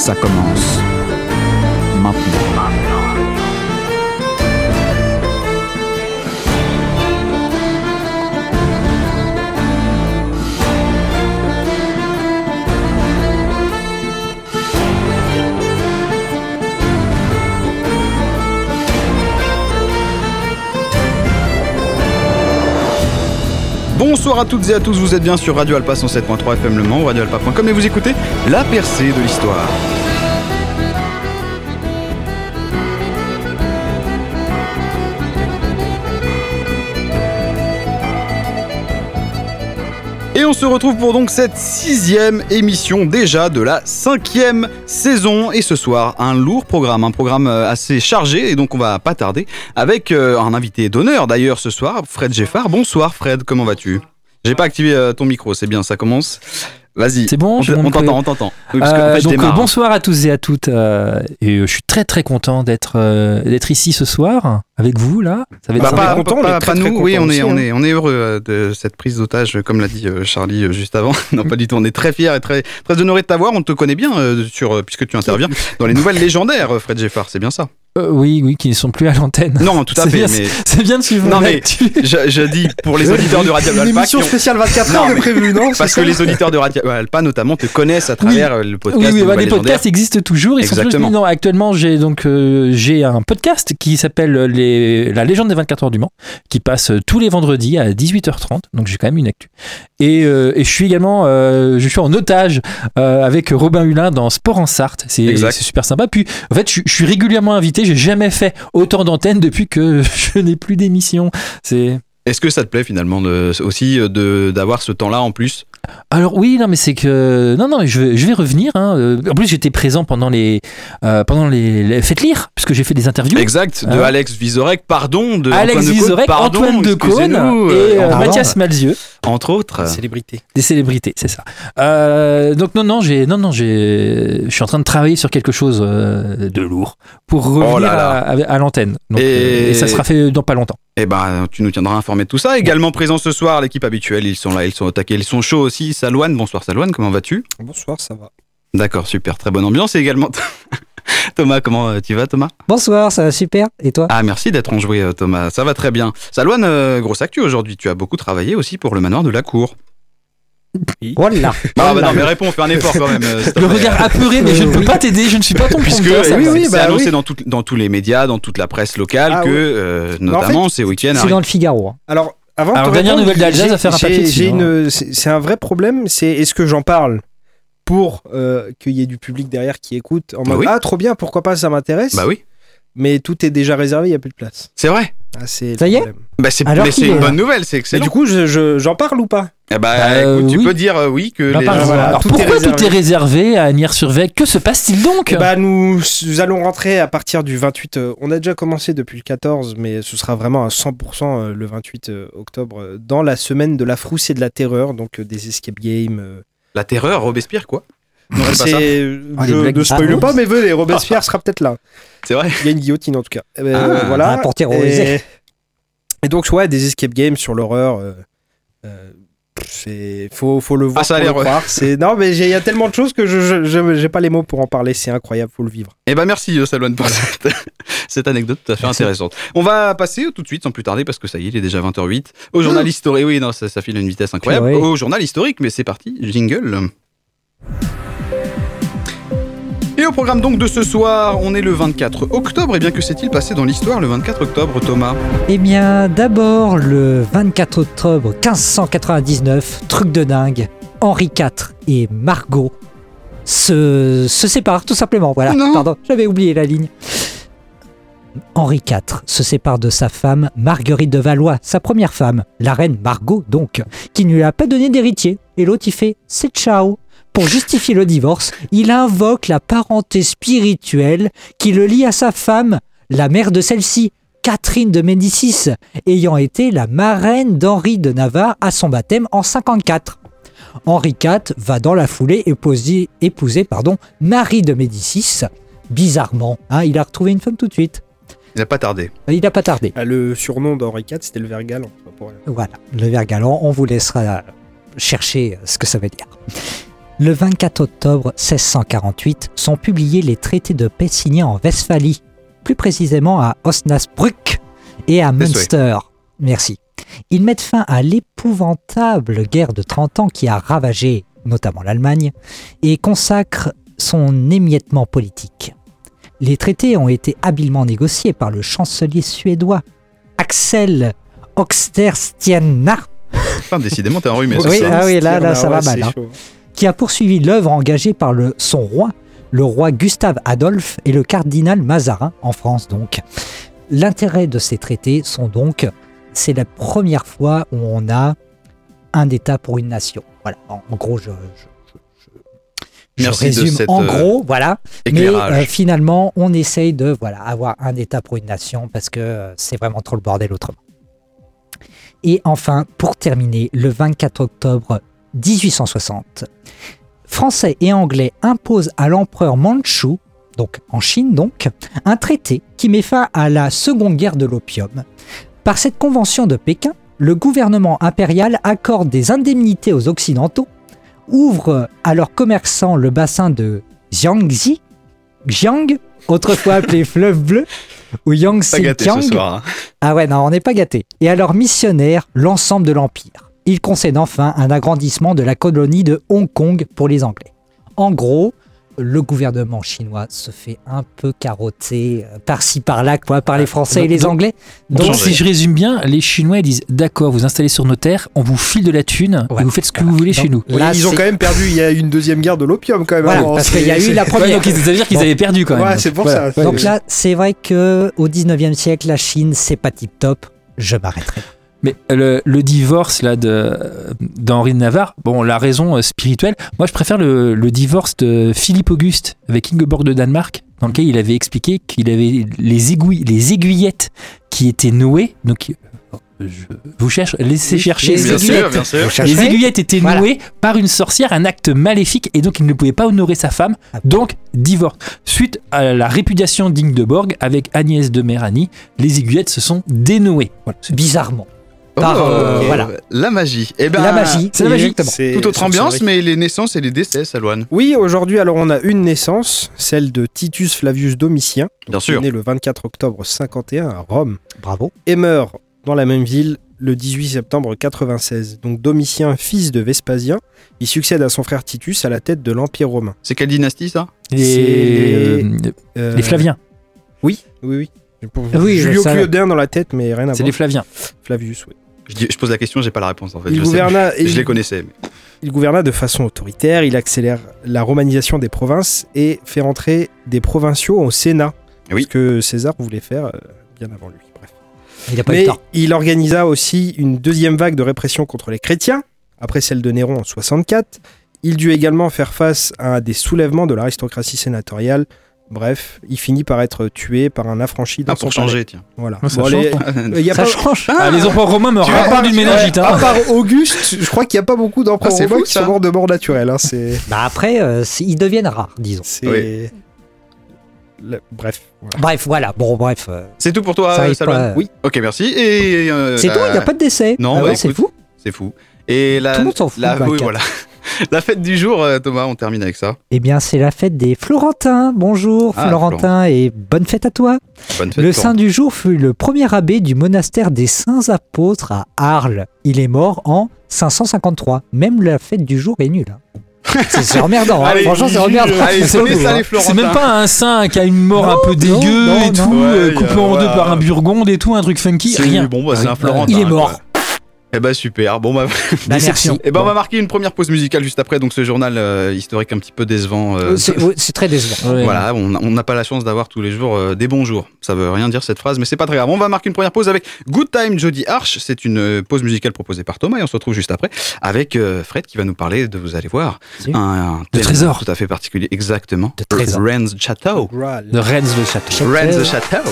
ça commence maintenant. Bonsoir à toutes et à tous, vous êtes bien sur Radio Alpa 107.3 FM Le Mans, radioalpa.com et vous écoutez La percée de l'histoire. On se retrouve pour donc cette sixième émission déjà de la cinquième saison. Et ce soir, un lourd programme, un programme euh, assez chargé. Et donc on va pas tarder avec euh, un invité d'honneur d'ailleurs ce soir, Fred Geffard. Bonsoir Fred, comment vas-tu? J'ai pas activé euh, ton micro, c'est bien, ça commence. Vas-y. C'est bon, on t'entend, on t'entend. Oui, en fait, donc euh, hein. bonsoir à tous et à toutes. euh, et je suis très très content d'être d'être ici ce soir avec vous là. Ça va être Bah, pas, content, on pas- est pas très, très nous, oui, on est, aussi, on, hein. est, on est heureux euh, de cette prise d'otage, euh, comme l'a dit euh, Charlie juste avant. non, pas du tout, on est très fiers et très, très honorés de t'avoir. On te connaît bien, sur, puisque tu interviens dans les nouvelles légendaires, Fred Geffard, c'est bien ça? Euh, oui, oui, qui ne sont plus à l'antenne. Non, tout à C'est fait, bien, mais C'est bien de suivre. Non, mais- je, je dis pour les auditeurs de Radio Une Alpa. qui émission ont- spéciale 24 Non, heures de mais- prévu, non Parce que les auditeurs de Radio Alpa, notamment, te connaissent à travers le podcast. Oui, bah, les podcasts existent toujours. Ils sont Exactement. toujours non, actuellement, j'ai donc euh, j'ai un podcast qui s'appelle les la légende des 24 heures du Mans, qui passe tous les vendredis à 18h30. Donc j'ai quand même une actu. Et, euh, et je suis également euh, je suis en otage euh, avec Robin Hulin dans Sport en Sarthe. C'est super sympa. Puis en fait, je, je suis régulièrement invité. J'ai jamais fait autant d'antennes depuis que je n'ai plus d'émission. C'est Est-ce que ça te plaît finalement de, aussi de- d'avoir ce temps-là en plus Alors oui, non, mais c'est que non, non, mais je vais, je vais revenir. hein. En plus, j'étais présent pendant les euh, pendant les, les faites lire, puisque j'ai fait des interviews. Exact, de Hein Alex Vizorek, pardon, de Alex Antoine pardon, Decaune excusez-nous, et euh, euh, Mathias Malzieux, entre autres. Célébrité. des célébrités, c'est ça. Euh, donc non, non, j'ai, non, non, j'ai, je suis en train de travailler sur quelque chose euh, de lourd pour revenir Oh là là. à, à- à l'antenne. Donc, Et- euh, et ça sera fait dans pas longtemps. Eh ben, tu nous tiendras informé de tout ça. Également présent ce soir, l'équipe habituelle, ils sont là, ils sont au taquet, ils sont chauds aussi. Salouane, bonsoir Salouane, comment vas-tu? Bonsoir, ça va. D'accord, super, très bonne ambiance. Et également Thomas, comment euh, tu vas Thomas? Bonsoir, ça va super. Et toi? Ah, merci d'être enjoué euh, Thomas, ça va très bien. Salouane, euh, grosse actu aujourd'hui, tu as beaucoup travaillé aussi pour le manoir de la cour. Voilà. Ah bah non, mais réponds, fais un effort quand même. Le regard apeuré, mais je ne peux pas t'aider, je ne suis pas ton Puisque ça oui, oui, c'est c'est bah annoncé oui. dans, tout- dans tous les médias, dans toute la presse locale, Ah que oui. euh, Mais en notamment ces week-ends C'est dans le Figaro. hein. Alors, avant Alors, dernière nouvelle d'Alsace à faire un papier hein. C'est c'est un vrai problème, c'est est-ce que j'en parle? Pour euh, qu'il y ait du public derrière qui écoute en mode oui. Ah, trop bien, pourquoi pas, ça m'intéresse. Bah oui, Mais tout est déjà réservé, il n'y a plus de place. c'est vrai. Ah, c'est Ça y est. Bah c'est Alors mais c'est une est bonne nouvelle, c'est Mais excellent. du coup, je- je- j'en parle ou pas? Eh bah, Bah, écoute, tu oui. peux dire euh, oui que J'en les parle. gens- voilà. Alors tout est pourquoi réservé. tout est réservé à Agnières-sur-Vec Que se passe-t-il donc? Eh bah, nous, nous allons rentrer à partir du 28. euh, on a déjà commencé depuis le 14, mais ce sera vraiment à 100% euh, le 28 euh, octobre, dans la semaine de la frousse et de la terreur, donc euh, des escape games. La terreur, Robespierre quoi Non, c'est Ah, je blagues ne spoil pas, mais venez, Robespierre sera peut-être là. C'est vrai. Il y a une guillotine en tout cas. Ah, euh, voilà. ah, pour terroriser. Et, et donc, ouais, des escape games sur l'horreur. euh, euh, c'est faut, faut le voir Ah, ça a l'air- croire. C'est non mais il y a tellement de choses que je j'ai pas les mots pour en parler. C'est incroyable, faut le vivre. Eh ben merci euh, Salouane pour cette, cette anecdote tout à fait intéressante. On va passer tout de suite sans plus tarder parce que ça y est, il est déjà 20h08 au journal historique. Oui, non, ça, ça file à une vitesse incroyable. Au journal historique, mais c'est parti, jingle. Et au programme donc de ce soir, on est le 24 octobre. Et bien que s'est-il passé dans l'histoire le 24 octobre, Thomas? Eh bien, d'abord, le 24 octobre 1599, truc de dingue, Henri IV et Margot se, se séparent tout simplement. Voilà, Non. pardon, j'avais oublié la ligne. Henri IV se sépare de sa femme Marguerite de Valois, sa première femme, la reine Margot donc, qui ne lui a pas donné d'héritier. Et l'autre il fait c'est ciao. Pour justifier le divorce, il invoque la parenté spirituelle qui le lie à sa femme, la mère de celle-ci, Catherine de Médicis, ayant été la marraine d'Henri de Navarre à son baptême en 54. Henri IV va dans la foulée épouser, épouser pardon, Marie de Médicis. Bizarrement, hein, il a retrouvé une femme tout de suite. Il n'a pas tardé. Il n'a pas tardé. Ah, le surnom d'Henri IV, c'était le ver galant. pas pour rien. Voilà, le ver galant, on vous laissera chercher ce que ça veut dire. Le 24 octobre 1648 sont publiés les traités de paix signés en Westphalie, plus précisément à Osnabrück et à. Münster. Merci. Ils mettent fin à l'épouvantable guerre de 30 ans qui a ravagé notamment l'Allemagne et consacrent son émiettement politique. Les traités ont été habilement négociés par le chancelier suédois Axel Oxenstierna Enfin, décidément, t'es enrhumé. Oui, ah oui, là, là, ça va Ouais, mal, hein. Qui a poursuivi l'œuvre engagée par le, son roi, le roi Gustave Adolphe et le cardinal Mazarin, en France donc. L'intérêt de ces traités sont donc, c'est la première fois où on a un État pour une nation. Voilà, en, en gros, je, je, je- résume en euh, gros, voilà. Mais euh, finalement, on essaye de voilà, avoir un État pour une nation parce que euh, c'est vraiment trop le bordel autrement. Et enfin, pour terminer, le 24 octobre 1860, Français et Anglais imposent à l'empereur Mandchou, donc en Chine donc, un traité qui met fin à la seconde guerre de l'opium. Par cette convention de Pékin, le gouvernement impérial accorde des indemnités aux Occidentaux, ouvre à leurs commerçants le bassin de Jiangxi, Jiang, autrefois appelé fleuve bleu, ou soir. hein. ah ouais, non, on n'est pas gâté. Et à leurs missionnaires, l'ensemble de l'Empire. Ils concèdent enfin un agrandissement de la colonie de Hong Kong pour les Anglais. En gros, le gouvernement chinois se fait un peu carotter euh, par-ci par-là quoi, par les Français et les donc- Anglais. Donc, si je résume bien, les Chinois ils disent d'accord, vous installez sur nos terres, on vous file de la thune Ouais. et vous faites ce que vous voulez Donc, chez nous. Là, ils ont c'est- quand même perdu. Il y a une deuxième guerre de l'opium quand même. Voilà, avant, parce qu'il y a eu la Ouais, première. donc ça veut dire qu'ils Bon. avaient perdu quand même. Ouais, c'est pour Voilà. ça. Donc c'est- là, c'est vrai que au 19e siècle, la Chine, c'est pas tip top. Je m'arrêterai. Mais le, le divorce là de d'Henri de Navarre, bon, la raison euh, spirituelle, moi je préfère le, le divorce de Philippe Auguste avec Ingeborg de Danemark, dans lequel il avait expliqué qu'il avait les aiguilles, les aiguillettes qui étaient nouées. Donc, je vous cherche, laissez Oui, chercher. les Bien sûr, aiguillettes. bien sûr. Les aiguillettes étaient Voilà. nouées par une sorcière, un acte maléfique, et donc il ne pouvait pas honorer sa femme, Ah. donc divorce. Suite à la répudiation d'Ingeborg avec Agnès de Méranie, les aiguillettes se sont dénouées. Voilà. Bizarrement. Par, Oh, euh, voilà. La magie. Eh ben, la magie, c'est la magie. c'est- Toute autre ambiance, mais les naissances et les décès, Salouane. Oui, aujourd'hui, alors on a une naissance, celle de Titus Flavius Domitien, Bien sûr. né le 24 octobre 51 à Rome, Bravo. et meurt dans la même ville le 18 septembre 96. Donc Domitien, fils de Vespasien, il succède à son frère Titus à la tête de l'Empire romain. C'est quelle dynastie ça? Les, C'est- Euh, les Flaviens. Oui, oui, oui. Pour- Oui, Julio dans la tête, mais rien à C'est voir. les Flaviens. Flavius, oui. Je, dis- je pose la question, j'ai pas la réponse en fait. Il je, sais. gouverna, je il- les connaissais. mais- il gouverna de façon autoritaire, il accélère la romanisation des provinces et fait rentrer des provinciaux au Sénat. Oui. Ce que César voulait faire euh, bien avant lui. Bref. Il n'a pas eu le temps. il organisa aussi une deuxième vague de répression contre les chrétiens, après celle de Néron en 64. Il dut également faire face à des soulèvements de l'aristocratie sénatoriale. Bref, il finit par être tué par un affranchi dans Ah, pour palais. changer, tiens. Voilà. Ah, ça Bon, change, les- quoi. il y a Ça pas- change. Ah, les empereurs romains me tu rapportent vois, du ménagite. À Hein. part Auguste, je crois qu'il n'y a pas beaucoup d'empereurs Ah, c'est romains qui sont morts de mort naturelle. hein, C'est. Bah après, euh, ils deviennent rares, disons. c'est- Oui. Le- Bref. voilà. Bref, voilà. Bon, bref. euh, C'est tout pour toi, ça pas. Oui. Ok, merci. Et euh, C'est la- tout, il n'y a pas de décès. Non, Ah bah, ouais, c'est fou. C'est fou. Et la, Tout le monde s'en fout, La, oui, 24. voilà. la fête du jour, euh, Thomas, on termine avec ça. Eh bien, c'est la fête des Florentins. Bonjour, Ah, Florentin, et bonne fête à toi. Bonne fête. Le saint du jour fut le premier abbé du monastère des Saints Apôtres à Arles. Il est mort en 553. Même la fête du jour est nulle. hein. C'est emmerdant, hein. Franchement c'est emmerdant. C'est même pas un saint qui a une mort Non, un peu dégueu non, et tout, euh, Ouais, coupé en deux par un burgonde et tout, un truc funky. C'est- Rien. Bon, bah, c'est Rien. un Florentin. Il est quoi. Eh bah super. Bon bah, Bah, Déception. merci. eh ben, on va marquer une première pause musicale juste après. Donc ce journal euh, historique un petit peu décevant. euh, Euh, C'est très décevant. Ouais. Voilà, on n'a pas la chance d'avoir tous les jours euh, des bons jours. Ça veut rien dire cette phrase, mais c'est pas très grave. On va marquer une première pause avec Good Time Jody Arch. C'est une pause musicale proposée par Thomas et on se retrouve juste après avec Fred qui va nous parler de, vous allez voir, Si. un, un De trésor. tout à fait particulier. Exactement. De trésor. Rennes Château. De Rennes le château. Rennes Château.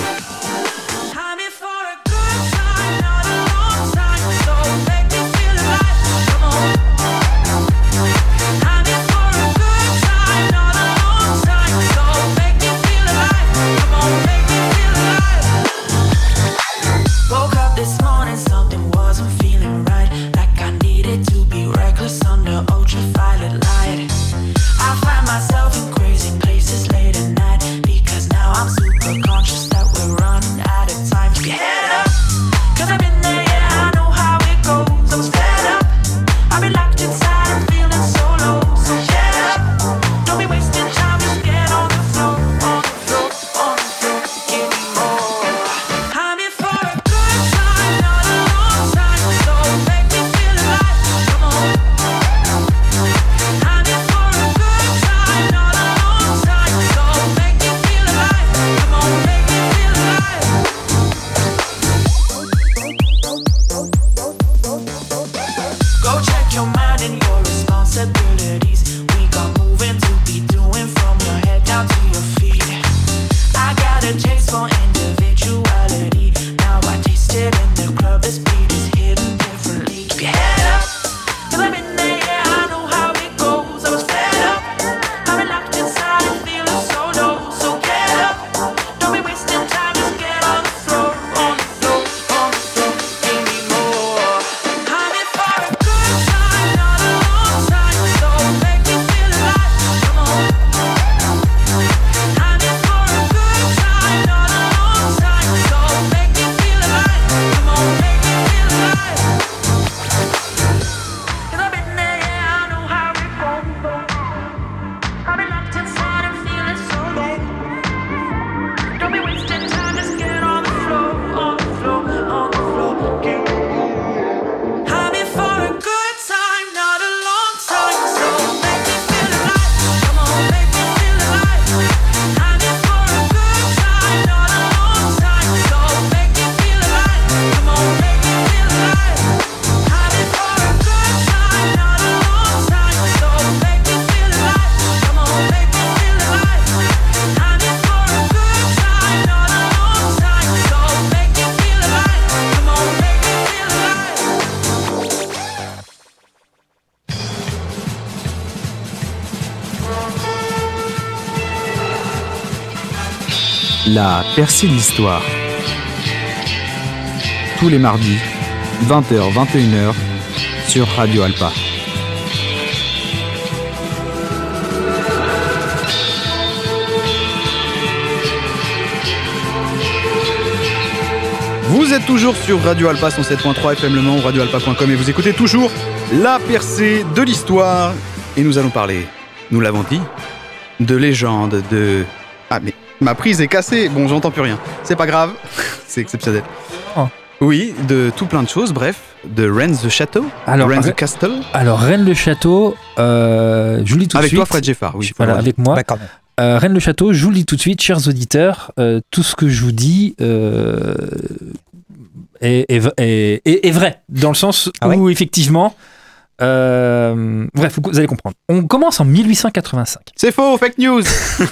La percée de l'histoire. Tous les mardis, 20h, 21h, sur Radio Alpa. Vous êtes toujours sur Radio Alpa 107.3 FM Le Mans radioalpa.com et vous écoutez toujours la percée de l'histoire. Et nous allons parler, nous l'avons dit, de légendes, de... Ma prise est cassée, bon j'entends plus rien. C'est pas grave, c'est exceptionnel. Oh. Oui, de tout plein de choses, bref, de Rennes the Château, Alors, Rennes Re- the Castle. Alors, Rennes le Château, euh, je vous le dis tout Avec de toi suite. Fred Geffard, oui. Voilà, avec moi. Bah, quand même. Euh, Rennes le Château, je vous le dis tout de suite, chers auditeurs, euh, tout ce que je vous dis euh, est, est v- est- est- est vrai, dans le sens Ah où effectivement, euh, bref, vous, allez comprendre. On commence en 1885. C'est faux, fake news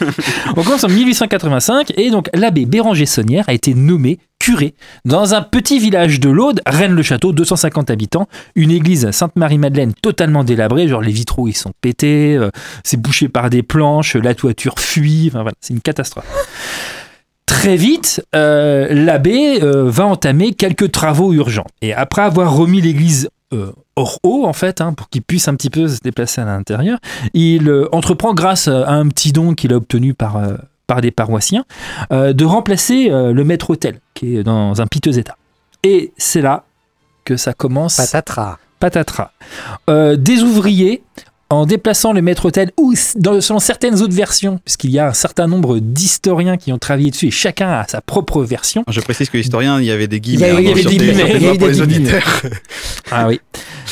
On commence en 1885 et donc l'abbé Béranger Saunière a été nommé curé dans un petit village de l'Aude, Rennes-le-Château, 250 habitants, une église Sainte-Marie-Madeleine totalement délabrée, genre les vitraux ils sont pétés, euh, c'est bouché par des planches, la toiture fuit, enfin voilà, c'est une catastrophe. Très vite, euh, l'abbé euh, va entamer quelques travaux urgents. Et après avoir remis l'église euh, hors eau, en fait, hein, pour qu'il puisse un petit peu se déplacer à l'intérieur, il euh, entreprend, grâce à un petit don qu'il a obtenu par, euh, par des paroissiens, de remplacer le maître-autel, qui est dans un piteux état. Et c'est là que ça commence Patatras. patatras. Des ouvriers, en déplaçant le maître-autel, ou dans, selon certaines autres versions, puisqu'il y a un certain nombre d'historiens qui ont travaillé dessus, et chacun a sa propre version. Je précise que l'historien, il y avait des guillemets. il y hein, avait sur des guillemets, pour les guillemets. auditeurs. Ah oui,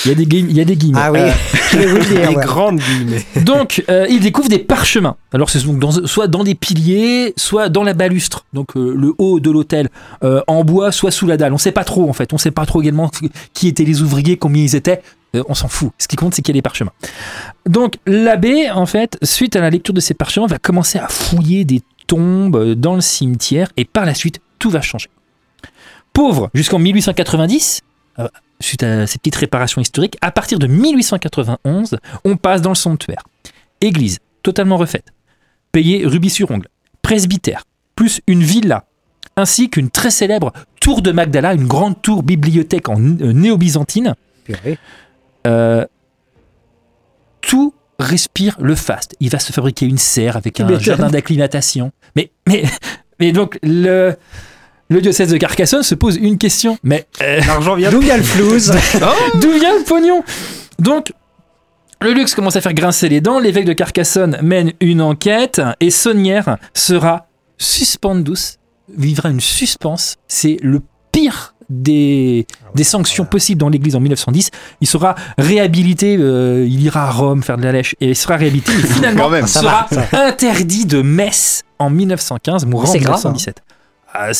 il y a des, gui- il y a des guillemets. Ah oui, Euh. Des ouais. grandes guillemets. Donc, euh, il découvre des parchemins. Alors, c'est soit dans des piliers, soit dans la balustre. Donc, euh, le haut de l'hôtel euh, en bois, soit sous la dalle. On sait pas trop, en fait. On sait pas trop également qui étaient les ouvriers, combien ils étaient. Euh, on s'en fout. Ce qui compte, c'est qu'il y a des parchemins. Donc, l'abbé, en fait, suite à la lecture de ces parchemins, va commencer à fouiller des tombes euh, dans le cimetière. Et par la suite, tout va changer. Pauvre jusqu'en 1890, euh, suite à ces petites réparations historiques, à partir de 1891, on passe dans le sanctuaire. Église, totalement refaite. Payée rubis sur ongle. Presbytère, plus une villa, ainsi qu'une très célèbre tour de Magdala, une grande tour bibliothèque en néo-byzantine. Euh, tout respire le faste. Il va se fabriquer une serre avec un jardin d'acclimatation. Mais, mais, mais donc, le, le diocèse de Carcassonne se pose une question. Mais euh, L'argent vient D'où vient le flouze D'où vient le pognon Donc, le luxe commence à faire grincer les dents. L'évêque de Carcassonne mène une enquête et Saunière sera suspendus, vivra une suspense. C'est le pire des, des sanctions possibles dans l'église en 1910. Il sera réhabilité, euh, il ira à Rome faire de la lèche et il sera réhabilité. Et finalement, même. Ça sera va, ça interdit de messe en 1915, mourant en C'est grave, hein. 1917. Ah,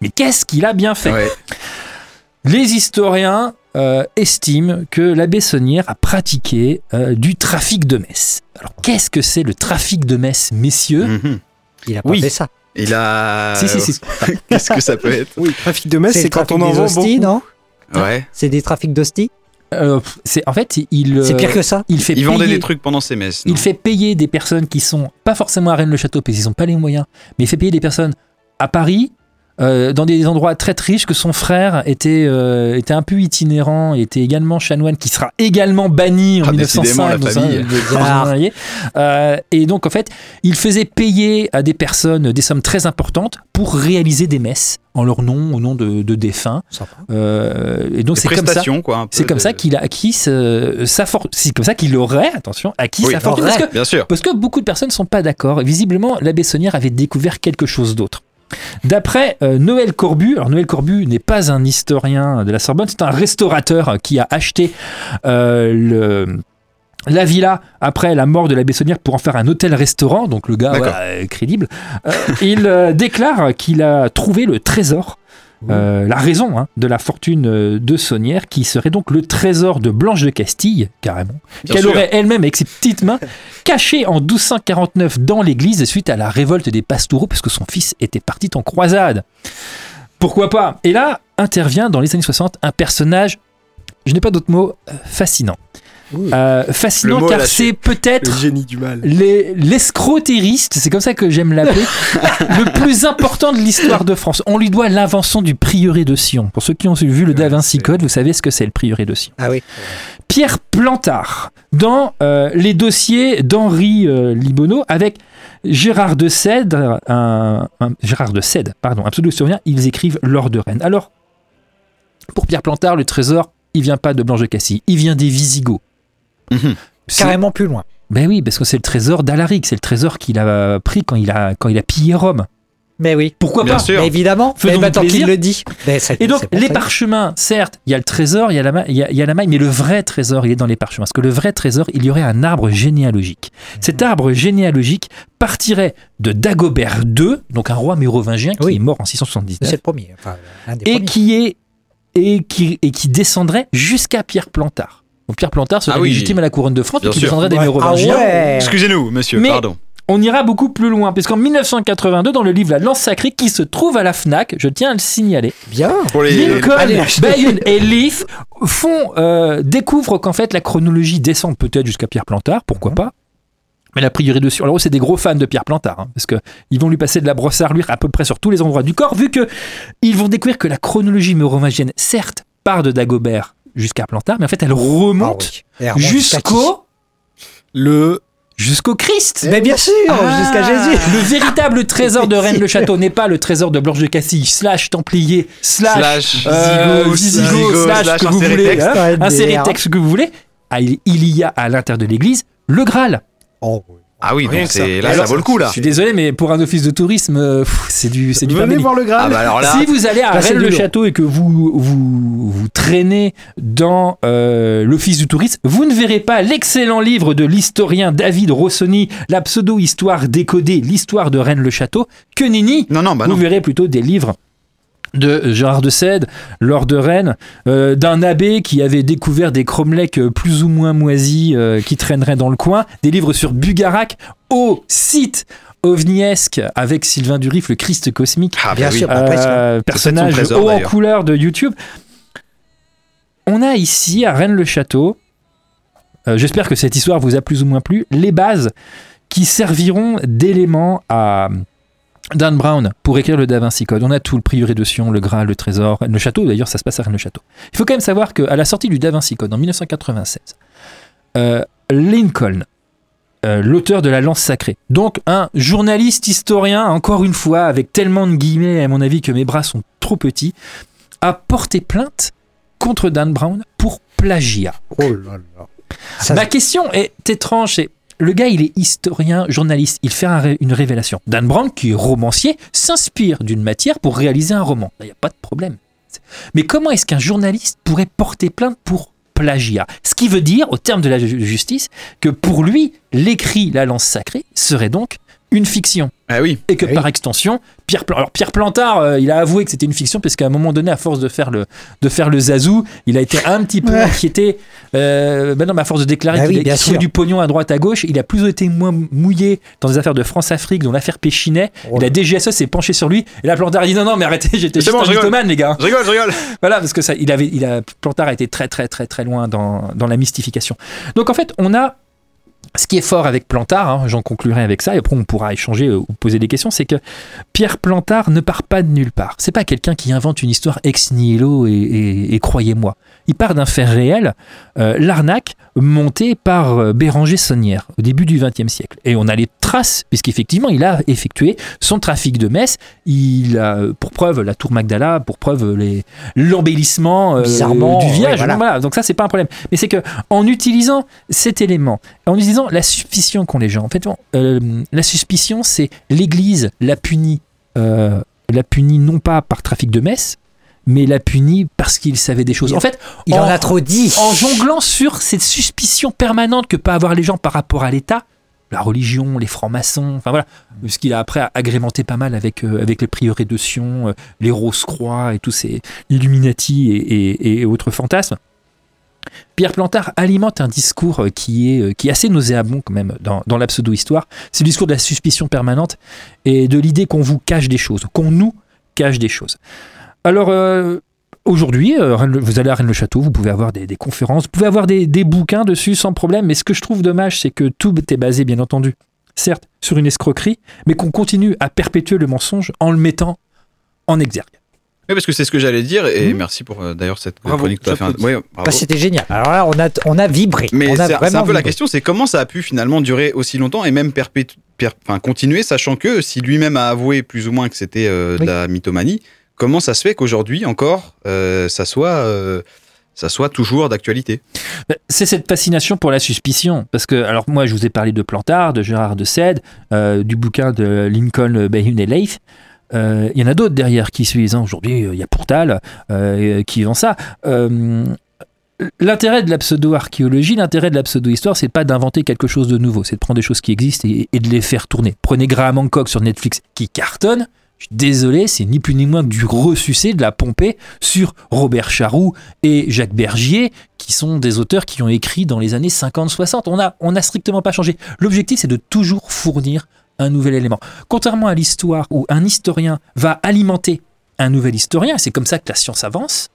Mais qu'est-ce qu'il a bien fait? Ouais. les historiens euh, estiment que l'abbé Saunière a pratiqué euh, du trafic de messe. Alors qu'est-ce que c'est le trafic de messe, messieurs? Mhm. Il a pas Oui. fait ça. Il a. Si, si, si. Qu'est-ce que ça peut être Oui, trafic de messe, C'est le quand on en des vend hosties, beaucoup. non Ouais. C'est des trafics d'hosties Euh, c'est en fait il C'est euh, pire que ça. il fait Il vendait payer- des trucs pendant ses messes. non il fait payer des personnes qui sont pas forcément à Rennes-le-Château parce qu'ils n'ont pas les moyens, mais il fait payer des personnes à Paris. Euh, dans des endroits très riches que son frère était, euh, était un peu itinérant était également chanoine qui sera également banni en Ah, décidément, 1905 la dans un- famille. dans un journalier. Euh, et donc en fait il faisait payer à des personnes des sommes très importantes pour réaliser des messes en leur nom au nom de, de défunts Sympa. Euh, et donc c'est comme ça c'est comme de- ça qu'il a acquis ce- sa fortune. C'est comme ça qu'il aurait, attention, acquis Oui, sa fortune. Parce que, Bien sûr. parce que beaucoup de personnes ne sont pas d'accord. Visiblement, l'abbé Saunière avait découvert quelque chose d'autre. D'après euh, Noël Corbu, alors Noël Corbu n'est pas un historien de la Sorbonne, c'est un restaurateur qui a acheté euh, le, la villa après la mort de l'abbé Saunière pour en faire un hôtel-restaurant, donc le gars voilà, euh, crédible. Euh, il euh, déclare qu'il a trouvé le trésor euh, la raison hein, de la fortune euh, de Saunière, qui serait donc le trésor de Blanche de Castille, carrément, qu'elle aurait elle-même avec ses petites mains caché en 1249 dans l'église suite à la révolte des Pastoureaux, parce que son fils était parti en croisade. Pourquoi pas? Et là intervient dans les années 60 un personnage, je n'ai pas d'autre mot, euh, fascinant. Euh, fascinant car c'est peut-être Le génie du mal. les- l'escrotériste, c'est comme ça que j'aime l'appeler, le plus important de l'histoire de France. On lui doit l'invention du prieuré de Sion. Pour ceux qui ont vu le Da Vinci Code, vous savez ce que c'est le prieuré de Sion. Ah oui. Pierre Plantard, dans euh, les dossiers d'Henri euh, Libonneau, avec Gérard de Cèdre, un, un- Gérard de Cèdre, pardon, pseudo-historien, ils écrivent L'Or de Rennes. Alors, pour Pierre Plantard, le trésor, il vient pas de Blanche de Cassis, il vient des Visigoths. Mhm. C'est- Carrément plus loin. Ben oui, parce que c'est le trésor d'Alaric, c'est le trésor qu'il a pris quand il a, quand il a pillé Rome. Mais oui. Pourquoi Bien pas sûr. Mais évidemment. Faisons Mais maintenant plaisir. qu'il le dit. Mais c'est- Et donc, c'est les parchemins, certes, il y a le trésor, il y a, la il, y a, il y a la maille, mais le vrai trésor, il est dans les parchemins. Parce que le vrai trésor, il y aurait un arbre généalogique. Cet arbre généalogique partirait de Dagobert II, donc un roi mérovingien qui Oui. est mort en C'est 679, le premier. Enfin, l'un des et premiers. qui, est, et, qui, et qui descendrait jusqu'à Pierre Plantard. Donc Pierre Plantard serait Ah oui. légitime à la couronne de France, qui sûr. descendrait des mérovingiens. Ah ouais. Excusez-nous, monsieur, Mais- pardon. On ira beaucoup plus loin, puisqu'en 1982, dans le livre La Lance Sacrée, qui se trouve à la FNAC, je tiens à le signaler, Bien. Pour les... Lincoln. Bayeux et Leaf font, euh, découvrent qu'en fait la chronologie descend peut-être jusqu'à Pierre Plantard, pourquoi pas. Mais la priori dessus. Alors, c'est des gros fans de Pierre Plantard, hein, parce que ils vont lui passer de la brosse à reluire à peu près sur tous les endroits du corps, vu que ils vont découvrir que la chronologie mérovingienne, certes, part de Dagobert jusqu'à Plantard, mais en fait, elle Ah remonte oui. Qui jusqu'au Le. jusqu'au Christ. Mais bien sûr, Ah, jusqu'à Jésus. Le véritable trésor de Rennes-le-Château n'est pas le trésor de Blanche de Cassis, slash Templier, slash, Slash euh, Visigoth, slash, slash que vous voulez, texte. hein, insérez merde. texte que vous voulez. Ah, il, il y a à l'intérieur de l'église le Graal. Oh, oui. Ah oui, donc c'est ça. là, Alors, ça vaut le coup, là. Je suis désolé, mais pour un office de tourisme, euh, pff, c'est du, c'est du Venez voir le Graal. Ah bah alors là, Si vous allez à Là, c'est du Rennes-le-Château et que vous, vous, vous traînez dans euh, l'office du tourisme, vous ne verrez pas l'excellent livre de l'historien David Rossoni, la pseudo-histoire décodée, l'histoire de Rennes-le-Château, que Nini. non, non, bah vous non. verrez plutôt des livres de Gérard de Sède, lors de Rennes, euh, d'un abbé qui avait découvert des cromlechs euh, plus ou moins moisis euh, qui traîneraient dans le coin, des livres sur Bugarac, au site ovniesque avec Sylvain Durif, le Christ cosmique, Ah bah Bien oui. sûr. euh, personnage trésor, haut en couleur de YouTube. On a ici à Rennes-le-Château, euh, j'espère que cette histoire vous a plus ou moins plu, les bases qui serviront d'éléments à Dan Brown pour écrire le Da Vinci Code. On a tout, le prieuré de Sion, le Graal, le trésor, le château, d'ailleurs ça se passe à Rennes-le-Château. Il faut quand même savoir qu'à la sortie du Da Vinci Code en 1996, euh, Lincoln, euh, l'auteur de la lance sacrée, donc un journaliste historien, encore une fois, avec tellement de guillemets, à mon avis, que mes bras sont trop petits, a porté plainte contre Dan Brown pour plagiat. Oh là là. Ça, Ma question est étrange, c'est le gars, il est historien, journaliste, il fait une révélation. Dan Brown, qui est romancier, s'inspire d'une matière pour réaliser un roman. Il n'y a pas de problème. Mais comment est-ce qu'un journaliste pourrait porter plainte pour plagiat? Ce qui veut dire, au terme de la ju- justice, que pour lui, l'écrit La Lance Sacrée serait donc une fiction. Ah oui. Et que Oui. par extension, Pierre, Plan- alors Pierre Plantard, euh, il a avoué que c'était une fiction parce qu'à un moment donné, à force de faire le, de faire le zazou, il a été un petit peu inquiété. Euh, ben non, mais à force de déclarer Bah qu'il oui, du pognon à droite à gauche, il a plus été moins mouillé dans des affaires de France-Afrique, dont l'affaire Péchinet. Oh et la DGSE s'est penchée sur lui. Et là, Plantard a dit non, non, mais arrêtez, j'étais juste bon, un les gars. Je rigole, je rigole. Voilà, parce que ça, il avait, il a, Plantard a été très, très, très, très loin dans, dans la mystification. Donc en fait, on a ce qui est fort avec Plantard, hein, j'en conclurai avec ça, et après on pourra échanger euh, ou poser des questions, c'est que Pierre Plantard ne part pas de nulle part. C'est pas quelqu'un qui invente une histoire ex nihilo et, et- et croyez-moi. Il part d'un fait réel, euh, l'arnaque montée par euh, Béranger Saunière au début du XXe siècle. Et on a les traces, puisqu'effectivement il a effectué son trafic de messe. Il a pour preuve la tour Magdala, pour preuve l'embellissement euh, du ouais, village. voilà. Voilà, donc ça c'est pas un problème. Mais c'est que en utilisant cet élément, en utilisant la suspicion qu'ont les gens, en fait, bon, euh, la suspicion c'est l'Église la punit, euh, la punit non pas par trafic de messe, mais la punit parce qu'il savait des choses. En fait, il en a trop dit. en jonglant sur cette suspicion permanente que peuvent avoir les gens par rapport à l'État, la religion, les francs-maçons, enfin voilà, ce qu'il a après agrémenté pas mal avec, euh, avec les prieurés de Sion, les Rose-Croix et tous ces Illuminati et, et- et autres fantasmes. Pierre Plantard alimente un discours euh, qui est, euh, qui est assez nauséabond quand même dans, dans la pseudo-histoire. C'est le discours de la suspicion permanente et de l'idée qu'on vous cache des choses, qu'on nous cache des choses. Alors, euh, Aujourd'hui, vous allez à Rennes-le-Château, vous pouvez avoir des, conférences, vous pouvez avoir des bouquins dessus sans problème. Mais ce que je trouve dommage, c'est que tout est basé, bien entendu, certes, sur une escroquerie, mais qu'on continue à perpétuer le mensonge en le mettant en exergue. Oui, parce que c'est ce que j'allais dire, et Mhm. merci pour euh, d'ailleurs cette Bravo, chronique tout à fait. Ouais. Bah, C'était génial. Alors là, on a, on a vibré. Mais c'est un peu la question, c'est comment ça a pu finalement durer aussi longtemps et même perpétu- per- enfin, continuer, sachant que si lui-même a avoué plus ou moins que c'était euh, de la mythomanie, comment ça se fait qu'aujourd'hui encore euh, ça soit euh, ça soit toujours d'actualité? Bah, C'est cette fascination pour la suspicion. Parce que, alors moi, je vous ai parlé de Plantard, de Gérard de Sède, euh, du bouquin de Lincoln, Bayhune et Leif. Euh, Il y en a d'autres derrière qui suivent. hein. Aujourd'hui, euh, il y a Pourtal euh, qui vend ça. Euh, L'intérêt de la pseudo-archéologie, l'intérêt de la pseudo-histoire, c'est pas d'inventer quelque chose de nouveau, c'est de prendre des choses qui existent et, de les faire tourner. Prenez Graham Hancock sur Netflix qui cartonne. Je suis désolé, c'est ni plus ni moins que du ressucé, de la pompée sur Robert Charroux et Jacques Bergier, qui sont des auteurs qui ont écrit dans les années 50-60. On a, on a strictement pas changé. L'objectif, c'est de toujours fournir un nouvel élément. Contrairement à l'histoire où un historien va alimenter un nouvel historien, c'est comme ça que la science avance.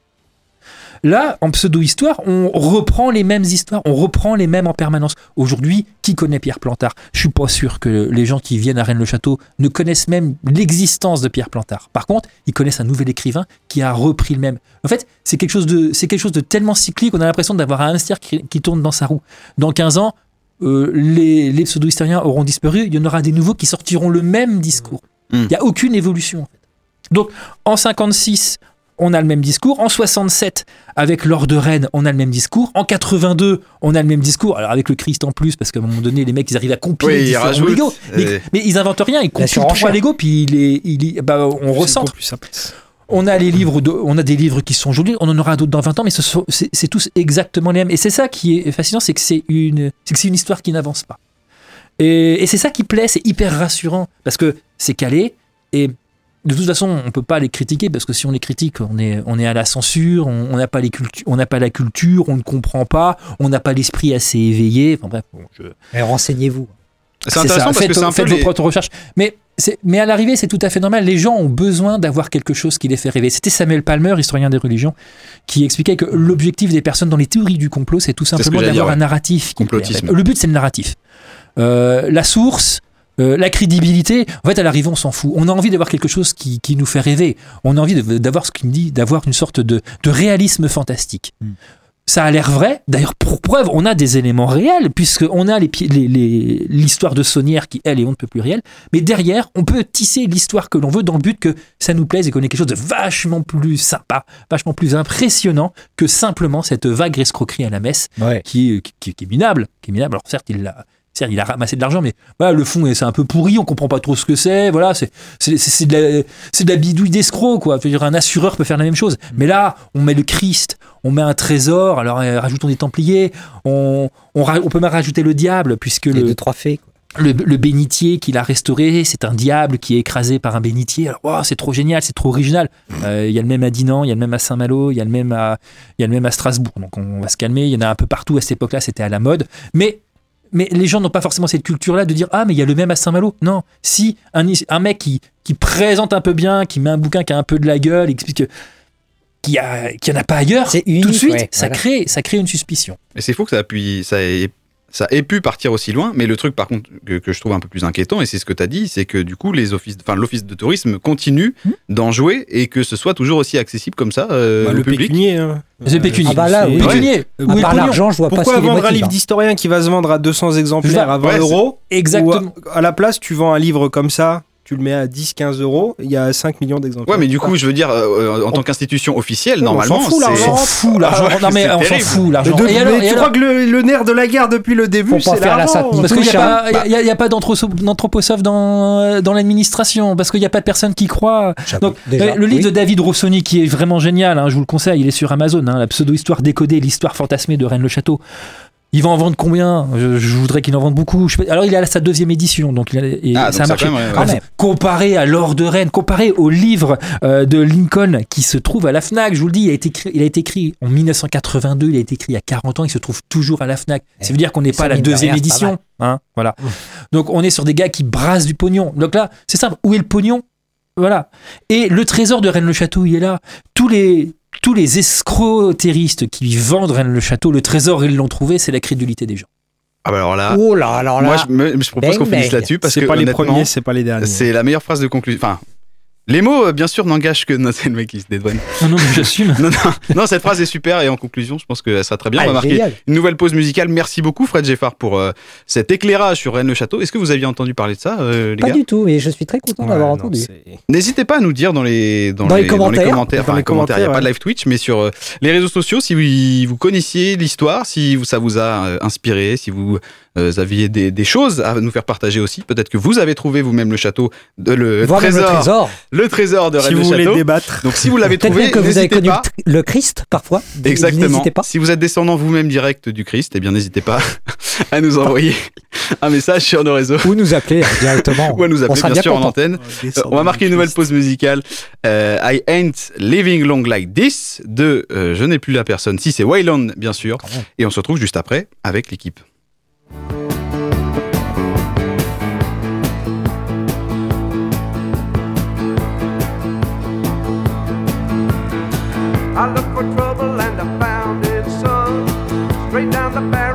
Là, en pseudo-histoire, on reprend les mêmes histoires, on reprend les mêmes en permanence. Aujourd'hui, qui connaît Pierre Plantard? Je suis pas sûr que les gens qui viennent à Rennes-le-Château ne connaissent même l'existence de Pierre Plantard. Par contre, ils connaissent un nouvel écrivain qui a repris le même. En fait, c'est quelque chose de, tellement cyclique, on a l'impression d'avoir un hamster qui, qui tourne dans sa roue. Dans 15 ans, euh, les, les pseudo-historiens auront disparu, il y en aura des nouveaux qui sortiront le même discours. Mm. Il n'y a aucune évolution. En fait. Donc, en 56, on a le même discours. En 67, avec l'or de Rennes, on a le même discours. En 82, on a le même discours. Alors avec le Christ en plus, parce qu'à un moment donné, les mecs, ils arrivent à compiler Oui, ils différents Lego. Mais, euh, mais ils inventent rien, ils compilent trois Lego, puis il est, il est- bah, on C'est On a les livres, de- on a des livres qui sont jolis, on en aura d'autres dans 20 ans, mais c'est tous exactement les mêmes. Et c'est ça qui est fascinant, c'est que c'est une, c'est que c'est une histoire qui n'avance pas. Et, et c'est ça qui plaît, c'est hyper rassurant parce que c'est calé et de toute façon, on peut pas les critiquer parce que si on les critique, on est, on est à la censure, on n'a pas les on n'a pas la culture, on ne comprend pas, on n'a pas l'esprit assez éveillé. Enfin bref, bon, je, Mais renseignez-vous. C'est intéressant ça. parce faites, que c'est un peu faites les- vos propres recherches. Mais, mais à l'arrivée, c'est tout à fait normal. Les gens ont besoin d'avoir quelque chose qui les fait rêver. C'était Samuel Palmer, historien des religions, qui expliquait que l'objectif des personnes dans les théories du complot, c'est tout simplement d'avoir dire, un narratif. qui Complotisme. Le but, c'est le narratif. Euh, la source. euh, la crédibilité, en fait, à l'arrivée, on s'en fout. On a envie d'avoir quelque chose qui, qui nous fait rêver. On a envie de- d'avoir ce qu'il me dit, d'avoir une sorte de, de réalisme fantastique. Mm. Ça a l'air vrai. D'ailleurs, pour preuve, on a des éléments réels, puisqu'on a les pi- les- les- l'histoire de Saunière qui, elle, est on ne peut plus réelle. Mais derrière, on peut tisser l'histoire que l'on veut dans le but que ça nous plaise et qu'on ait quelque chose de vachement plus sympa, vachement plus impressionnant que simplement cette vague escroquerie à la messe Ouais. qui, qui, qui est minable. Qui est minable. Alors certes, il il a ramassé de l'argent, mais voilà, le fond, c'est un peu pourri, on comprend pas trop ce que c'est. Voilà, c'est de, la- de la bidouille d'escroc, quoi. Dire, un assureur peut faire la même chose. Mais là, on met le Christ, on met un trésor, alors euh, rajoutons des Templiers, on, on, ra- on peut même rajouter le diable, puisque Les le, deux, trois fées. le, le bénitier qu'il a restauré, c'est un diable qui est écrasé par un bénitier. Alors, wow, c'est trop génial, c'est trop original. Euh, Il y a le même à Dinan, il y a le même à Saint-Malo, il y a le même à, il y a le même à Strasbourg. Donc, on va se calmer. Il y en a un peu partout à cette époque-là, c'était à la mode. Mais mais les gens n'ont pas forcément cette culture-là de dire ah mais il y a le même à Saint-Malo. Non, si un mec qui, qui présente un peu bien, qui met un bouquin qui a un peu de la gueule, explique que qu'il y a qu'il y en a pas ailleurs, C'est tout de suite ouais, ça voilà. crée ça crée une suspicion. Et c'est fou que ça, a pu- ça, ait, ça ait pu partir aussi loin, mais le truc par contre que, que je trouve un peu plus inquiétant, et c'est ce que tu as dit, c'est que du coup les offices, enfin, l'office de tourisme continue Hmm. d'en jouer et que ce soit toujours aussi accessible comme ça euh, Bah, le public. pécunier. hein. C'est pécunier. Ah bah là, oui. Pécunier. Ouais. Le pognon l'argent, je vois pas Pourquoi vendre un livre hein. d'historien qui va se vendre à 200 exemplaires à 20 Ouais, c'est- euros Exactement. ou à, à la place, tu vends un livre comme ça, tu le mets à 10-15 euros, il y a 5 millions d'exemplaires. Ouais, mais du coup, je veux dire, euh, en tant qu'institution officielle, Ouais, on normalement, s'en fout, c'est- l'argent. On s'en fout l'argent. Ah, non mais c'est on s'en fout l'argent. tu alors crois que le, le nerf de la guerre depuis le début, c'est faire la l'argent satire. parce qu'il n'y a, hein. pas- il y a- il y a pas d'anthroso- d'anthroposophe dans, dans l'administration, parce qu'il n'y a pas de personne qui croit. J'avoue, Donc, déjà, euh, le livre oui. de David Rossoni, qui est vraiment génial, hein, je vous le conseille, il est sur Amazon, hein, la pseudo-histoire décodée, l'histoire fantasmée de Rennes-le-Château. Il va en vendre combien? Je, je voudrais qu'il en vende beaucoup. Je sais pas- alors, il est à sa deuxième édition, donc, il a, et Ah, ça a marché. même, ouais, ouais. Comparé à l'or de Rennes, comparé au livre euh, de Lincoln qui se trouve à la FNAC, je vous le dis, il a, été écrit, il a été écrit en 1982, il a été écrit il y a 40 ans, il se trouve toujours à la FNAC. Ça veut dire qu'on n'est pas à la deuxième édition. Hein, voilà. Donc on est sur des gars qui brassent du pognon. Donc là, c'est simple, où est le pognon? Voilà. Et le trésor de Rennes-le-Château, il est là. Tous les, tous les escroteristes qui vendent Rennes le Château, le trésor, ils l'ont trouvé, c'est la crédulité des gens. Ah bah alors là, Oh là, alors là. moi je, me- je propose qu'on finisse là-dessus parce C'est que pas les premiers, c'est pas les derniers. c'est la meilleure phrase de conclusion. Enfin, les mots, euh, bien sûr, n'engagent que. Non, c'est le mec qui se dédouane. Non, non, mais j'assume. Non, non, non, cette phrase est super et en conclusion, je pense que ça sera très bien. Ah, On va marquer génial. une nouvelle pause musicale. Merci beaucoup, Fred Geffard, pour euh, cet éclairage sur Rennes le Château. Est-ce que vous aviez entendu parler de ça, euh, les Pas gars du tout, et je suis très content Ouais, d'avoir entendu. N'hésitez pas à nous dire dans les, dans Dans les les, commentaires. enfin, Dans les les commentaires. Il n'y a pas de live Twitch, mais sur euh, les réseaux sociaux, si vous, vous connaissiez l'histoire, si vous- ça vous a euh, inspiré, si vous aviez des, des choses à nous faire partager aussi. Peut-être que vous avez trouvé vous-même le château, de, le, Voir trésor, le trésor. le trésor de Si Rennes vous le voulez débattre, Donc si vous l'avez trouvé, que vous avez connu pas. le, Christ parfois. Exactement. N'hésitez pas. Si vous êtes descendant vous-même direct du Christ, eh bien n'hésitez pas à nous envoyer un message sur nos réseaux Ou nous appeler hein, directement. ou à nous On appeler sera bien, bien sûr en antenne. Euh, on va marquer une nouvelle pause musicale. Euh, I Ain't Living Long Like This de euh, Je n'ai plus la personne. Si c'est Wayland bien sûr. Et on se retrouve juste après avec l'équipe. The barrel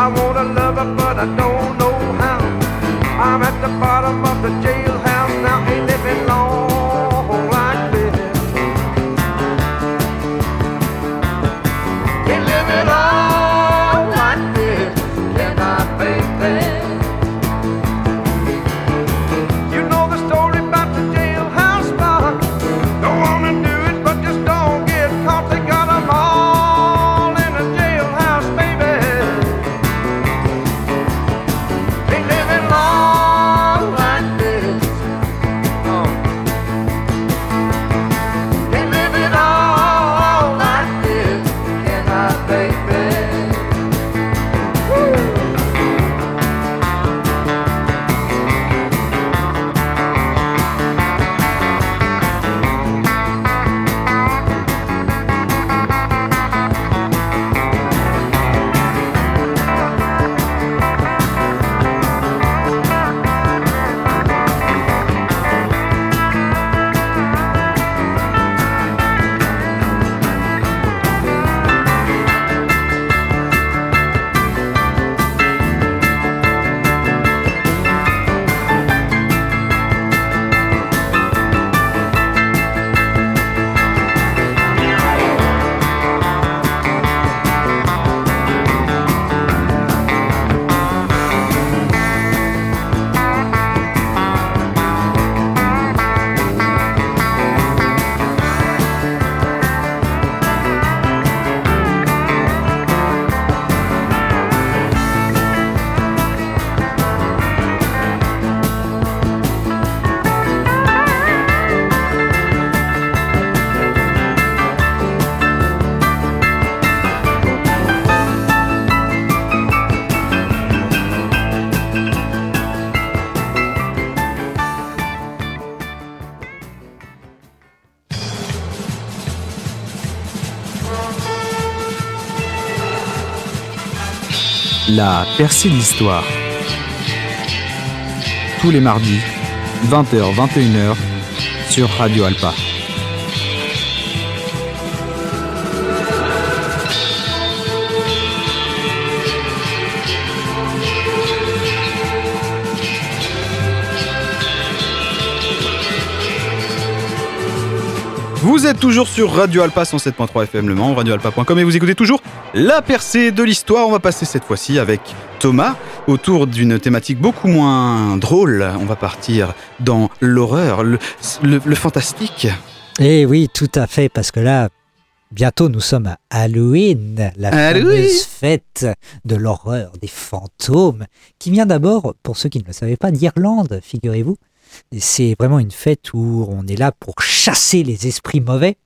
I wanna love her, but I don't La de l'histoire. Tous les mardis, 20h, 21h, sur Radio Alpa. Vous êtes toujours sur Radio Alpa 107.3 FM Le Mans, radioalpa.com et vous écoutez toujours la percée de l'histoire. On va passer cette fois-ci avec Thomas autour d'une thématique beaucoup moins drôle. On va partir dans l'horreur, le, le- le fantastique. Eh oui, tout à fait, parce que là, bientôt nous sommes à Halloween, la Halloween. fameuse fête de l'horreur des fantômes, qui vient d'abord, pour ceux qui ne le savaient pas, d'Irlande, figurez-vous. C'est vraiment une fête où on est là pour chasser les esprits mauvais.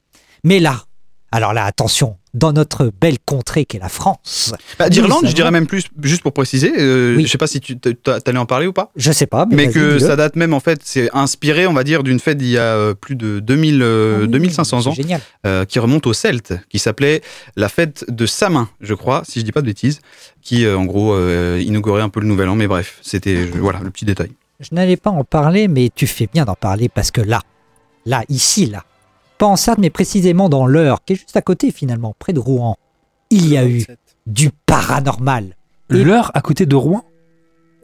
Mais là, alors là, attention, dans notre belle contrée qu'est la France. Bah, D'Irlande, je dirais même plus, juste pour préciser, euh, Oui. je sais pas si tu t'allais en parler ou pas. Je sais pas, mais, que ça date même en fait, c'est inspiré, on va dire, d'une fête d'il y a euh, plus de 2000, euh, Ah oui, 2500 c'est ans, Génial. euh, qui remonte aux Celtes, qui s'appelait la fête de Samin, je crois, si je dis pas de bêtises, qui euh, en gros euh, inaugurait un peu le nouvel an, mais bref, c'était voilà le petit détail. Je n'allais pas en parler, mais tu fais bien d'en parler parce que là, là, ici, là, pas en Sarthe, mais précisément dans l'Eure, qui est juste à côté finalement, près de Rouen, il y a eu du paranormal. L'heure à côté de Rouen?